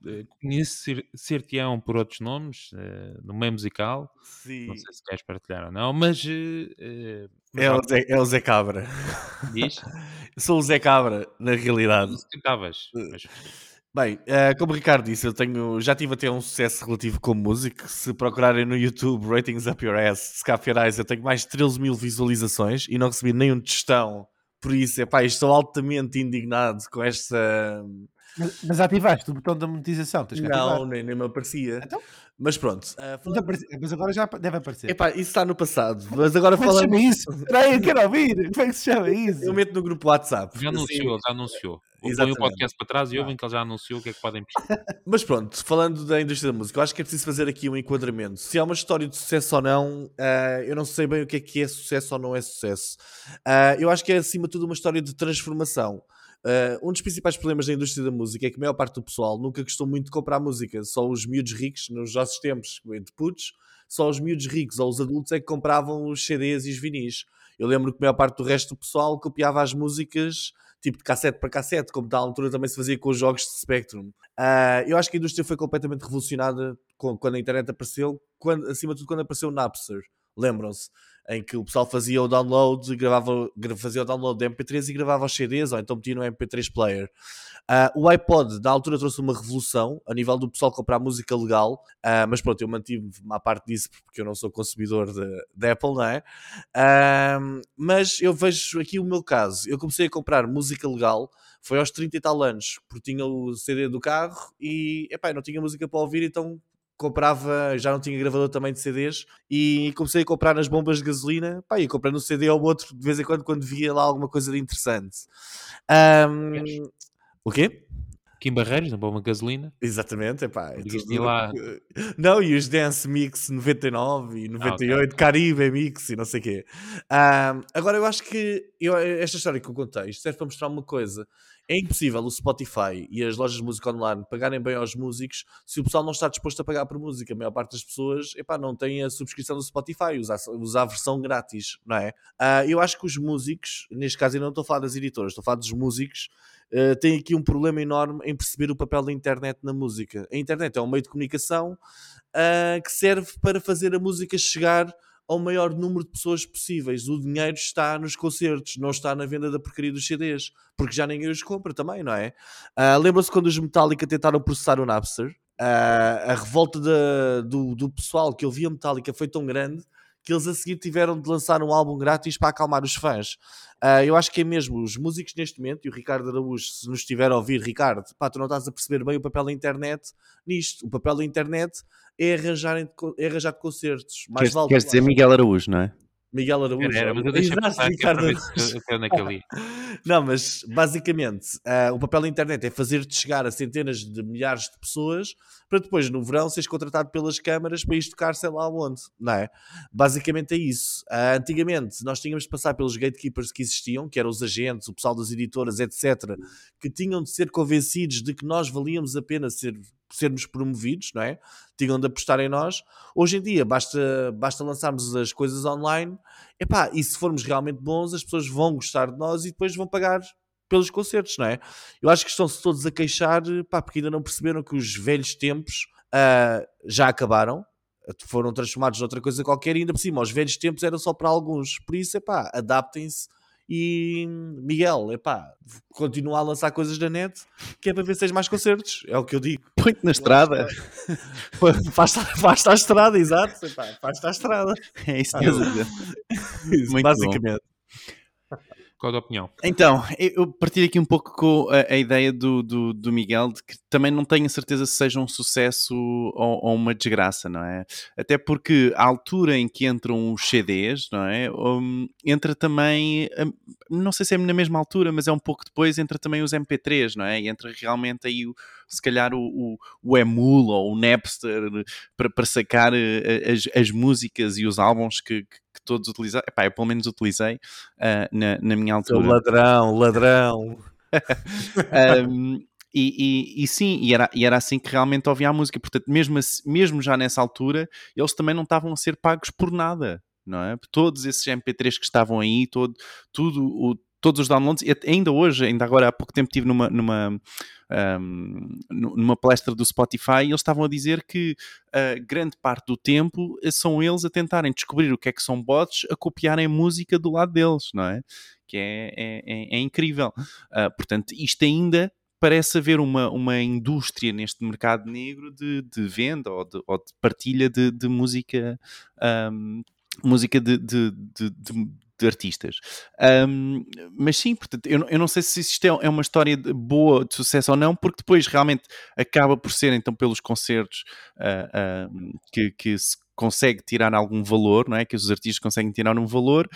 eh, conhecer-te-ão por outros nomes eh, no meio musical. Sim. Não sei se queres partilhar ou não, mas. eh, mas É o, Zé, é o Zé Cabra. diz? *laughs* Sou o Zé Cabra, na realidade. Não se mas Bem, eh, como o Ricardo disse, eu tenho, já tive até um sucesso relativo como músico. Se procurarem no YouTube Ratings Up Your Ass, Scaffy Eyes, eu tenho mais de 13 mil visualizações e não recebi nenhum tostão. Por isso, epá, estou altamente indignado com esta. Mas, mas ativaste o botão da monetização, tens que Não, ativar. nem, nem me aparecia. Então? Mas pronto. te falando- aparece- Mas agora já deve aparecer. Epá, isso está no passado. Mas agora Como é que se falando. chama isso? Eu quero ouvir. Como é que se chama isso? Eu meto no grupo WhatsApp. já assim, anunciou, já anunciou. Põe o podcast para trás e ouvem que ele já anunciou o que é que podem *laughs* pesquisar. Mas pronto, falando da indústria da música, eu acho que é preciso fazer aqui um enquadramento. Se é uma história de sucesso ou não, ah, eu não sei bem o que é que é sucesso ou não é sucesso. Ah, eu acho que é acima de tudo uma história de transformação. Ah, um dos principais problemas da indústria da música é que a maior parte do pessoal nunca gostou muito de comprar música. Só os miúdos ricos, nos nossos tempos de putos, só os miúdos ricos ou os adultos é que compravam os CDs e os vinis. Eu lembro que a maior parte do resto do pessoal copiava as músicas tipo de cassete para cassete, como tal altura também se fazia com os jogos de Spectrum. Ah, eu acho que a indústria foi completamente revolucionada quando a internet apareceu, quando, acima de tudo quando apareceu o Napster, lembram-se? Em que o pessoal fazia o download, gravava, gra- fazia o download de MP3 e gravava os CDs, ou então metia no MP3 player. Ah, o iPod, da altura, trouxe uma revolução a nível do pessoal comprar música legal, ah, mas pronto, eu mantive-me à parte disso porque eu não sou consumidor de Apple, não é? Ahm, mas eu vejo aqui o meu caso. Eu comecei a comprar música legal, foi aos 30 e tal anos, porque tinha o CD do carro e epá, não tinha música para ouvir, então comprava, já não tinha gravador também de CDs e comecei a comprar nas bombas de gasolina, pá, e comprando um CD ou outro de vez em quando quando via lá alguma coisa de interessante. Ahm, o quê? Aqui em Barreiros, na bomba de gasolina. Exatamente, epá, é tudo- lá. Não, e os Dance Mix 99 e Ah, 98, Caribe Mix e não sei o quê. Ah, agora, eu acho que eu- esta história que eu contei isto serve para mostrar uma coisa. É impossível o Spotify e as lojas de música online pagarem bem aos músicos se o pessoal não está disposto a pagar por música. A maior parte das pessoas epá, não tem a subscrição do Spotify, usa, usa a versão grátis, não é? Ah, eu acho que os músicos, neste caso eu não estou a falar das editoras, estou a falar dos músicos, Uh, tem aqui um problema enorme em perceber o papel da internet na música. A internet é um meio de comunicação uh, que serve para fazer a música chegar ao maior número de pessoas possíveis. O dinheiro está nos concertos, não está na venda da porcaria dos CDs, porque já ninguém os compra também, não é? Uh, Lembram-se quando os Metallica tentaram processar o Napster? Uh, a revolta da- do, do pessoal que ouvia Metallica foi tão grande que eles a seguir tiveram de lançar um álbum grátis para acalmar os fãs. Ah, eu acho que é mesmo os músicos neste momento, e o Ricardo Araújo, se nos estiver a ouvir, Ricardo, pá, tu não estás a perceber bem o papel da internet nisto. O papel da internet é arranjar, é arranjar concertos. Mais Queres, vale queres dizer Miguel Araújo, não é? Miguel Araújo. Era, mas eu deixei passar é Ricardo Araújo. naquele. Não, mas basicamente ah, o papel da internet é fazer-te chegar a centenas de milhares de pessoas para depois no verão seres contratado pelas câmaras para ir tocar sei lá onde, não é? Basicamente é isso. Ah, antigamente nós tínhamos de passar pelos gatekeepers que existiam, que eram os agentes, o pessoal das editoras, etc., que tinham de ser convencidos de que nós valíamos a pena ser, sermos promovidos, não é? Tinham de apostar em nós. Hoje em dia basta, basta lançarmos as coisas online, epá, e se formos realmente bons, as pessoas vão gostar de nós e depois vão pagar pelos concertos, não é? Eu acho que estão-se todos a queixar, pá, porque ainda não perceberam que os velhos tempos ah, já acabaram, foram transformados noutra coisa qualquer, e ainda por cima, os velhos tempos eram só para alguns. Por isso, é pá, adaptem-se. E Miguel, é pá, continua a lançar coisas na net que é para ver se tens mais concertos. É o que eu digo. Põe-te na estrada. *laughs* Faz-te faz à estrada, exato. Epá, Faz-te à estrada. *laughs* É isso que estás a dizer. *laughs* Basicamente. Qual a tua opinião? Então, eu partilho aqui um pouco com a, a ideia do, do, do Miguel de que também não tenho a certeza se seja um sucesso ou, ou uma desgraça, não é? Até porque a altura em que entram os CDs, não é? Um, entra também, hum, não sei se é na mesma altura, mas é um pouco depois, entra também os MP3, não é? E entra realmente aí, o, se calhar, o, o, o Emul ou o Napster para, para sacar eh, as, as músicas e os álbuns que, que que todos utilizaram. Epá, eu pelo menos utilizei uh, na, na minha altura. ladrão, ladrão. *laughs* Um, e, e, e sim, e era, e era assim que realmente ouvia a música. Portanto, mesmo, assim- mesmo já nessa altura, eles também não estavam a ser pagos por nada, não é? Todos esses MP3 que estavam aí, todo, tudo, o, todos os downloads, e ainda hoje, ainda agora há pouco tempo estive numa, numa, um, numa palestra do Spotify e eles estavam a dizer que a grande parte do tempo são eles a tentarem descobrir o que é que são bots, a copiarem música do lado deles, não é? Que é, é, é- é incrível. Ah, portanto, isto ainda parece haver uma, uma indústria neste mercado negro de, de venda ou de, ou de partilha de, de música, ahm, música de, de- de- artistas. Ahm, mas sim, portanto, eu, não- eu não sei se isto é, é uma história boa de sucesso ou não, porque depois realmente acaba por ser então pelos concertos ah, ah, que, que se consegue tirar algum valor, não é? Que os artistas conseguem tirar um valor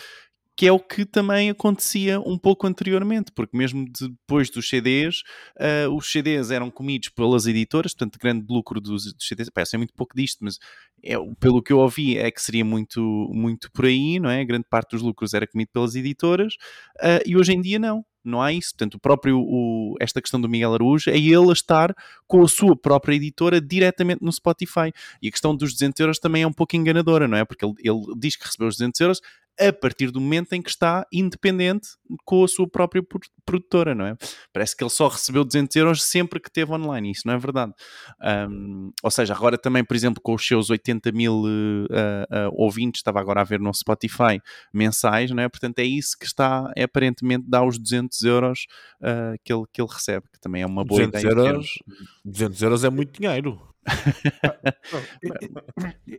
que é o que também acontecia um pouco anteriormente, porque mesmo depois dos CDs, ah, os CDs eram comidos pelas editoras, portanto, grande lucro dos, dos CDs. Pá, eu sei muito pouco disto, mas é, pelo que eu ouvi é que seria muito, muito por aí, não é? Grande parte dos lucros era comido pelas editoras, ah, e hoje em dia não. Não há isso. Portanto, o próprio, o- esta questão do Miguel Araújo é ele a estar com a sua própria editora diretamente no Spotify. E a questão dos 200 euros também é um pouco enganadora, não é? Porque ele, ele diz que recebeu os 200 euros a partir do momento em que está independente com a sua própria pro- produtora, não é? Parece que ele só recebeu 200 euros sempre que teve online, isso não é verdade. Um, ou seja, agora também, por exemplo, com os seus 80 mil ah, ah, ouvintes, estava agora a ver no Spotify mensais, não é? Portanto, é isso que está, é aparentemente, dá os 200 euros ah, que, ele, que ele recebe, que também é uma boa 200 ideia. euros, 200 euros é muito dinheiro.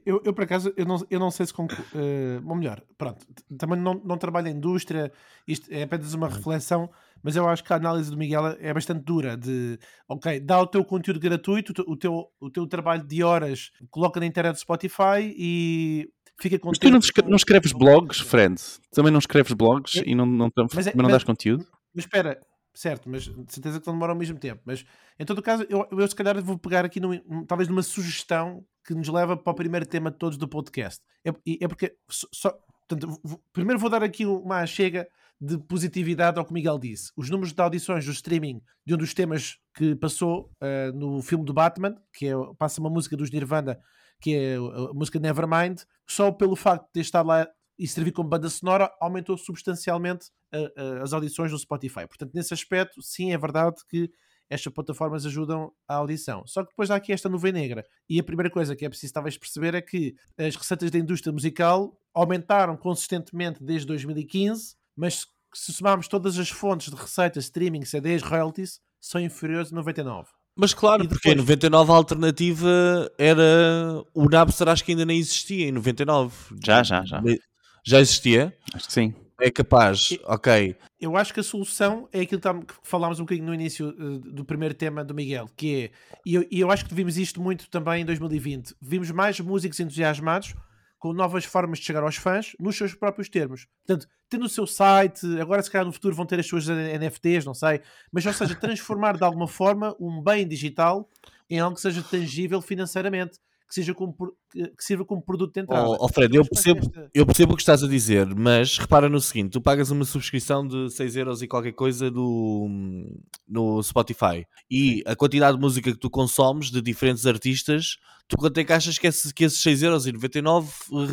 Eu, eu, por acaso, eu não, eu não sei se conclu... eh, ou melhor, pronto, também não, não trabalho em indústria, isto é apenas uma reflexão, mas eu acho que a análise do Miguel é bastante dura de, ok, dá o teu conteúdo gratuito, o teu, o teu, trabalho de horas, coloca na internet do Spotify e fica Mas contente. tu não, escre- com- não escreves blogs, Fred? Também não escreves blogs e não, não, não, Mas é- não mas- dás conteúdo? Mas espera, certo, mas de certeza que não demoram ao mesmo tempo. Mas em todo o caso, eu, eu se calhar vou pegar aqui num- talvez numa sugestão que nos leva para o primeiro tema de todos do podcast. É, é porque só, portanto, vou- primeiro vou dar aqui uma chega de positividade ao que o Miguel disse. Os números de audições do streaming de um dos temas que passou ah, no filme do Batman, que é, passa uma música dos Nirvana, que é a música Nevermind, só pelo facto de estado lá e servir como banda sonora, aumentou substancialmente ah, ah, as audições no Spotify. Portanto, nesse aspecto, sim, é verdade que estas plataformas ajudam a audição. Só que depois há aqui esta nuvem negra. E a primeira coisa que é preciso talvez perceber é que as receitas da indústria musical aumentaram consistentemente desde 2015, mas se somarmos todas as fontes de receitas, streaming, CDs, royalties, são inferiores a 99. Mas claro, E porque em depois? 99 a alternativa era. O Napster acho que ainda nem existia em 99. Já, já, já. Já existia? Acho que sim. É capaz, ok. Eu acho que a solução é aquilo que falámos um bocadinho no início eh, do primeiro tema do Miguel, que é, e eu, e eu acho que vimos isto muito também em 2020, vimos mais músicos entusiasmados com novas formas de chegar aos fãs nos seus próprios termos. Portanto, tendo o seu site, agora se calhar no futuro vão ter as suas NFTs, não sei, mas ou seja, transformar de alguma forma um bem digital, em algo que seja tangível financeiramente, que, seja que, que sirva como produto de entrada. Oh, oh, Fred, eu percebo, esta- eu percebo o que estás a dizer, mas repara no seguinte: tu pagas uma subscrição de 6 euros e qualquer coisa do, no Spotify e a quantidade de música que tu consomes de diferentes artistas, tu quanto é que achas que, esse, que esses 6 euros e 99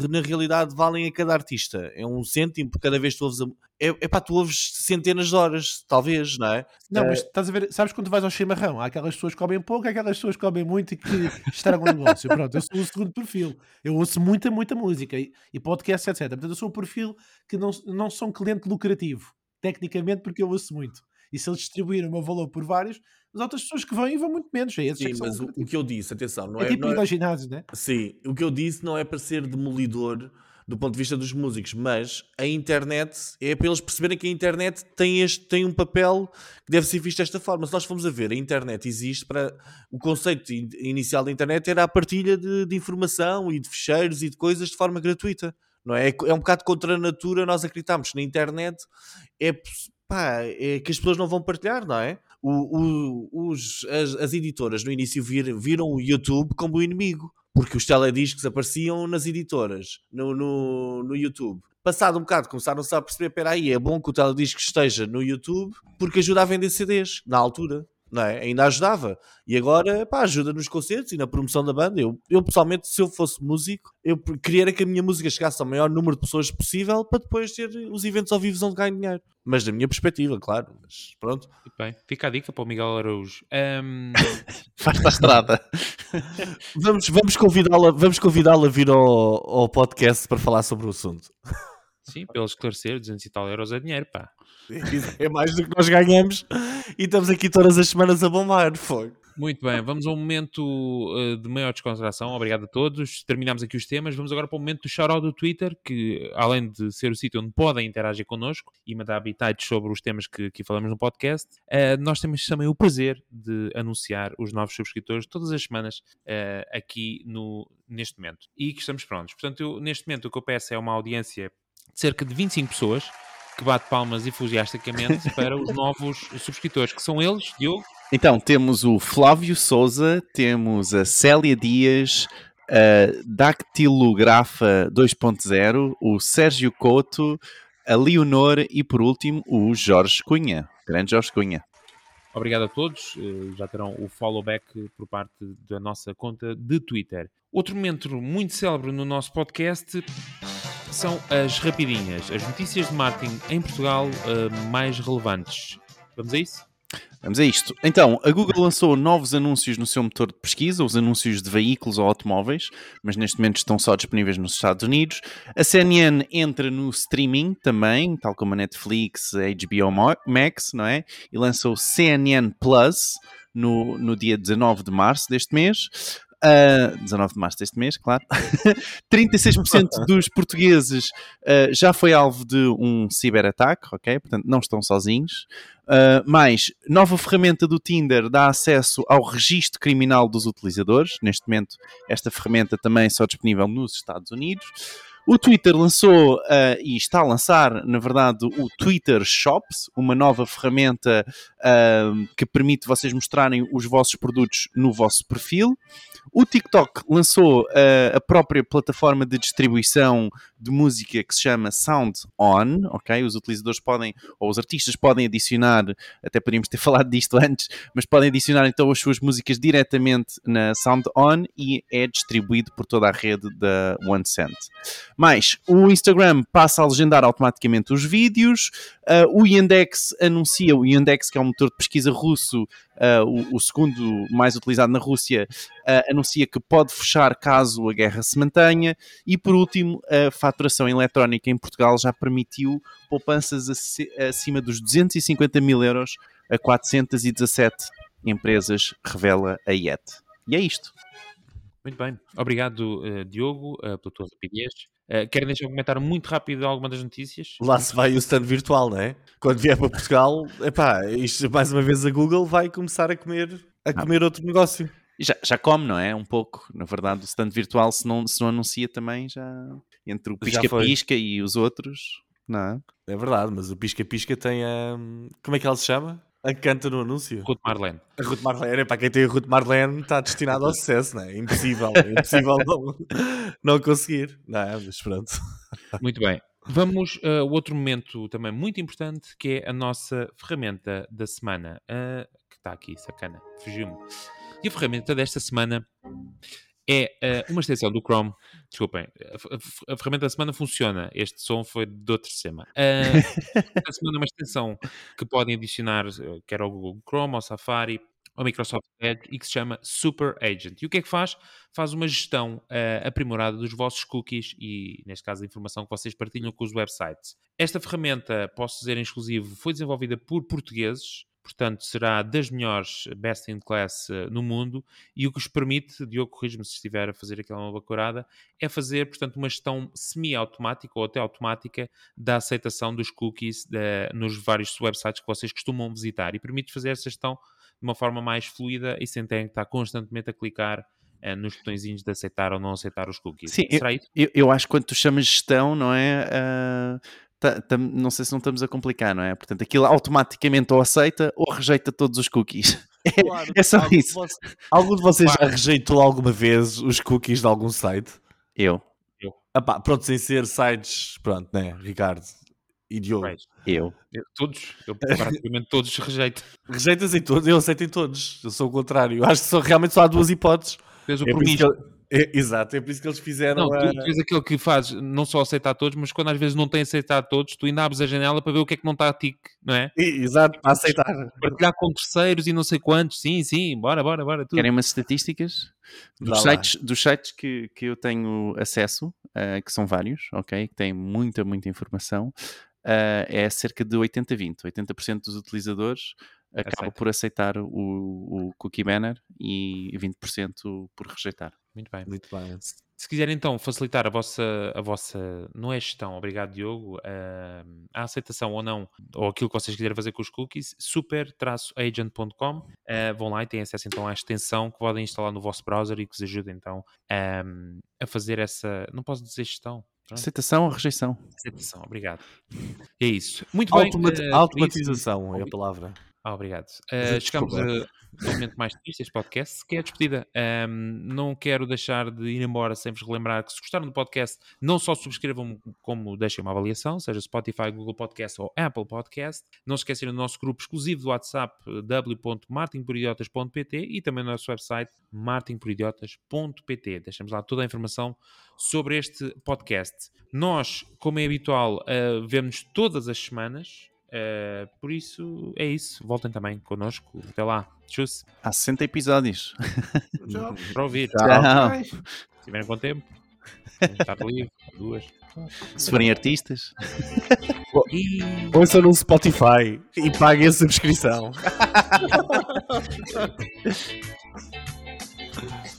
na realidade valem a cada artista? É um cêntimo por cada vez que tu ouves. A, é, é pá, tu ouves centenas de horas, talvez, não é? Não, mas estás a ver, sabes quando vais ao chimarrão? Há aquelas pessoas que comem pouco, há aquelas pessoas que comem muito e que estragam o negócio. Pronto, eu sou o segundo perfil. Eu ouço muita, muita música e, e podcast, etc. Portanto, eu sou o perfil que não, não sou um cliente lucrativo, tecnicamente, porque eu ouço muito. E se eles distribuírem o meu valor por vários, as outras pessoas que vêm vão muito menos. É Sim, mas o, o que eu disse, atenção, não É é, tipo não é- ginásio, né? Sim, o que eu disse não é para ser demolidor do ponto de vista dos músicos, mas a internet é para eles perceberem que a internet tem, este, tem um papel que deve ser visto desta forma. Se nós formos a ver, a internet existe para. O conceito in- inicial da internet era a partilha de, de informação e de ficheiros e de coisas de forma gratuita. Não é? É é um bocado contra a natura nós acreditarmos na internet é, pá, é que as pessoas não vão partilhar, não é? O- o- os, as, as editoras no início vir- viram o YouTube como o inimigo porque os telediscos apareciam nas editoras, no, no, no YouTube. Passado um bocado, começaram-se a perceber: espera aí, é bom que o teledisco esteja no YouTube porque ajuda a vender CDs, na altura. Não é? Ainda ajudava. E agora, pá, ajuda nos concertos e na promoção da banda. Eu, eu pessoalmente, se eu fosse músico, eu queria que a minha música chegasse ao maior número de pessoas possível para depois ter os eventos ao vivo onde ganho dinheiro. Mas da minha perspectiva, claro. Mas pronto. Muito bem, fica a dica para o Miguel Araújo. Ahm, *laughs* Faz-te a estrada. *laughs* Vamos, vamos convidá-la vamos convidá-la a vir ao, ao podcast para falar sobre o assunto. Sim, ele esclarecer, 200 e tal euros é dinheiro, pá. É mais do que nós ganhamos e estamos aqui todas as semanas a bombar. Foi. Muito bem, vamos a um momento uh, de maior descontração. Obrigado a todos. Terminamos aqui os temas. Vamos agora para o momento do shout do Twitter, que além de ser o sítio onde podem interagir connosco e mandar habitats sobre os temas que aqui falamos no podcast, uh, nós temos também o prazer de anunciar os novos subscritores todas as semanas uh, aqui no, neste momento. E que estamos prontos. Portanto, eu, neste momento o que eu peço é uma audiência cerca de 25 pessoas que bate palmas entusiasticamente *laughs* para os novos subscritores, que são eles, Diogo, Então, temos o Flávio Souza, temos a Célia Dias, a Dactilografa 2.0, o Sérgio Couto, a Leonor e, por último, o Jorge Cunha. Grande Jorge Cunha. Obrigado a todos. eh, Já terão o follow back por parte da nossa conta de Twitter. Outro momento muito célebre no nosso podcast são as rapidinhas, as notícias de marketing em Portugal eh, mais relevantes. Vamos a isso? Vamos a isto. Então, a Google lançou novos anúncios no seu motor de pesquisa, os anúncios de veículos ou automóveis, mas neste momento estão só disponíveis nos Estados Unidos. A CNN entra no streaming também, tal como a Netflix, a HBO Max, não é? E lançou CNN Plus no, no dia 19 de março deste mês. Uh, 19 de março deste mês, claro. *laughs* 36% dos portugueses uh, já foi alvo de um ciberataque, ok? Portanto, não estão sozinhos. Uh, mais, nova ferramenta do Tinder dá acesso ao registro criminal dos utilizadores. Neste momento, esta ferramenta também é só disponível nos Estados Unidos. O Twitter lançou uh, e está a lançar, na verdade, o Twitter Shops, uma nova ferramenta uh, que permite vocês mostrarem os vossos produtos no vosso perfil. O TikTok lançou uh, a própria plataforma de distribuição de música que se chama Sound On, ok? Os utilizadores podem, ou os artistas podem adicionar, até podíamos ter *laughs* falado disto antes, mas podem adicionar então as suas músicas diretamente na Sound On e é distribuído por toda a rede da OneCent. Mais, o Instagram passa a legendar automaticamente os vídeos, uh, o Yandex anuncia, o Yandex que é um motor de pesquisa russo, uh, o, o, segundo mais utilizado na Rússia, uh, anuncia que pode fechar caso a guerra se mantenha, e por último, a faturação eletrónica em Portugal já permitiu poupanças acima dos 250 mil euros a 417 empresas, revela a IET. E é isto. Muito bem. Obrigado, uh, Diogo, uh, pela tua rapidez. Uh, querem deixar um comentário muito rápido alguma das notícias? Lá se vai o stand virtual, não é? Quando vier para Portugal, epá, isto mais uma vez a Google vai começar a comer, a comer outro negócio. Já, já come, não é? Um pouco. Na verdade, o stand virtual, se não, se não anuncia também, já entre o pisca-pisca e os outros, não é? É verdade, mas o pisca-pisca tem a. Como é que ela se chama? A que canta no anúncio. Ruth Marlene. A Ruth Marlene, para quem tem a Ruth Marlene, está destinado ao sucesso, não é? Impossível, é impossível não, não conseguir. Não é? Mas pronto. Muito bem. Vamos a outro momento também muito importante, que é a nossa ferramenta da semana. ah, que está aqui, sacana. Fugiu-me. E a ferramenta desta semana é ah, uma extensão do Chrome. Desculpem, a, a ferramenta da semana funciona. Este som foi de outra semana. *laughs* Ah, a semana é uma extensão que podem adicionar, eh, quer ao Google Chrome, ao Safari, ao Microsoft Edge e que se chama Super Agent. E o que é que faz? Faz uma gestão eh, aprimorada dos vossos cookies e, neste caso, a informação que vocês partilham com os websites. Esta ferramenta, posso dizer em exclusivo, foi desenvolvida por portugueses, portanto, será das melhores best in class eh, no mundo e o que os permite, Diogo, corrija-me se estiver a fazer aquela uma bacurada, é fazer, portanto, uma gestão semi-automática ou até automática da aceitação dos cookies da- nos vários websites que vocês costumam visitar e permite fazer essa gestão de uma forma mais fluida e sem terem que estar constantemente a clicar eh, nos botõezinhos de aceitar ou não aceitar os cookies. Sim, Será isso? Eu, eu acho que quando tu chamas gestão, não é? tam- não sei se não estamos a complicar, não é? Portanto, aquilo automaticamente ou aceita ou rejeita todos os cookies. *laughs* Claro, É só algum de isso. voce- Algum de vocês já rejeitou alguma vez os cookies de algum site? Eu, Ah pá, pronto, sem ser sites, pronto, né, Ricardo e Diogo. Right. eu. Eu- Todos, eu praticamente todos rejeito. *laughs* Rejeitas em todos, eu aceito em todos. Eu sou o contrário. Eu acho que só, realmente só há duas hipóteses. Fez o É é- exato, é por isso que eles fizeram. Não, a- tu, tu és aquele que faz não só aceitar todos, mas quando às vezes não tem aceitado todos, tu ainda abres a janela para ver o que é que não está a tique, não é? E- Exato, para aceitar. Partilhar com terceiros e não sei quantos, sim, sim, bora, bora, bora, tudo. Querem umas estatísticas? Dos sites, dos sites que, que eu tenho acesso, ah, que são vários, ok? Que têm muita, muita informação, ah, é cerca de 80-20. 80%, dos utilizadores acaba Aceita. por aceitar o, o cookie banner e 20% por rejeitar. Muito bem. Muito bem. Se quiserem então facilitar a vossa, a vossa não é gestão, obrigado Diogo, ah, a aceitação ou não, ou aquilo que vocês quiserem fazer com os cookies, super-agent.com, ah, vão lá e têm acesso então à extensão que podem instalar no vosso browser e que vos ajuda então ahm, a fazer essa, não posso dizer gestão, pronto, Aceitação ou rejeição? aceitação, obrigado. É isso. Muito bem. Automati- ah, automatização é a palavra. Ah, obrigado. Uh, chegamos ao momento mais triste deste podcast, que é a despedida. Um, não quero deixar de ir embora sem vos relembrar que se gostaram do podcast, não só subscrevam, como deixem uma avaliação, seja Spotify, Google Podcast ou Apple Podcast. Não se esqueçam do nosso grupo exclusivo do WhatsApp, w.martinporidiotas.pt e também no nosso website, martinporidiotas.pt. Deixamos lá toda a informação sobre este podcast. Nós, como é habitual, uh, vemos todas as semanas. Uh, por isso, é isso. Voltem também connosco. Até lá. Tchus. Há 60 episódios. Tchau. *laughs* Para ouvir. Tchau. Ai. Se tiverem com tempo. *laughs* Estar livre. Duas. Se forem artistas. Ouçam no Spotify e paguem a subscrição. *laughs*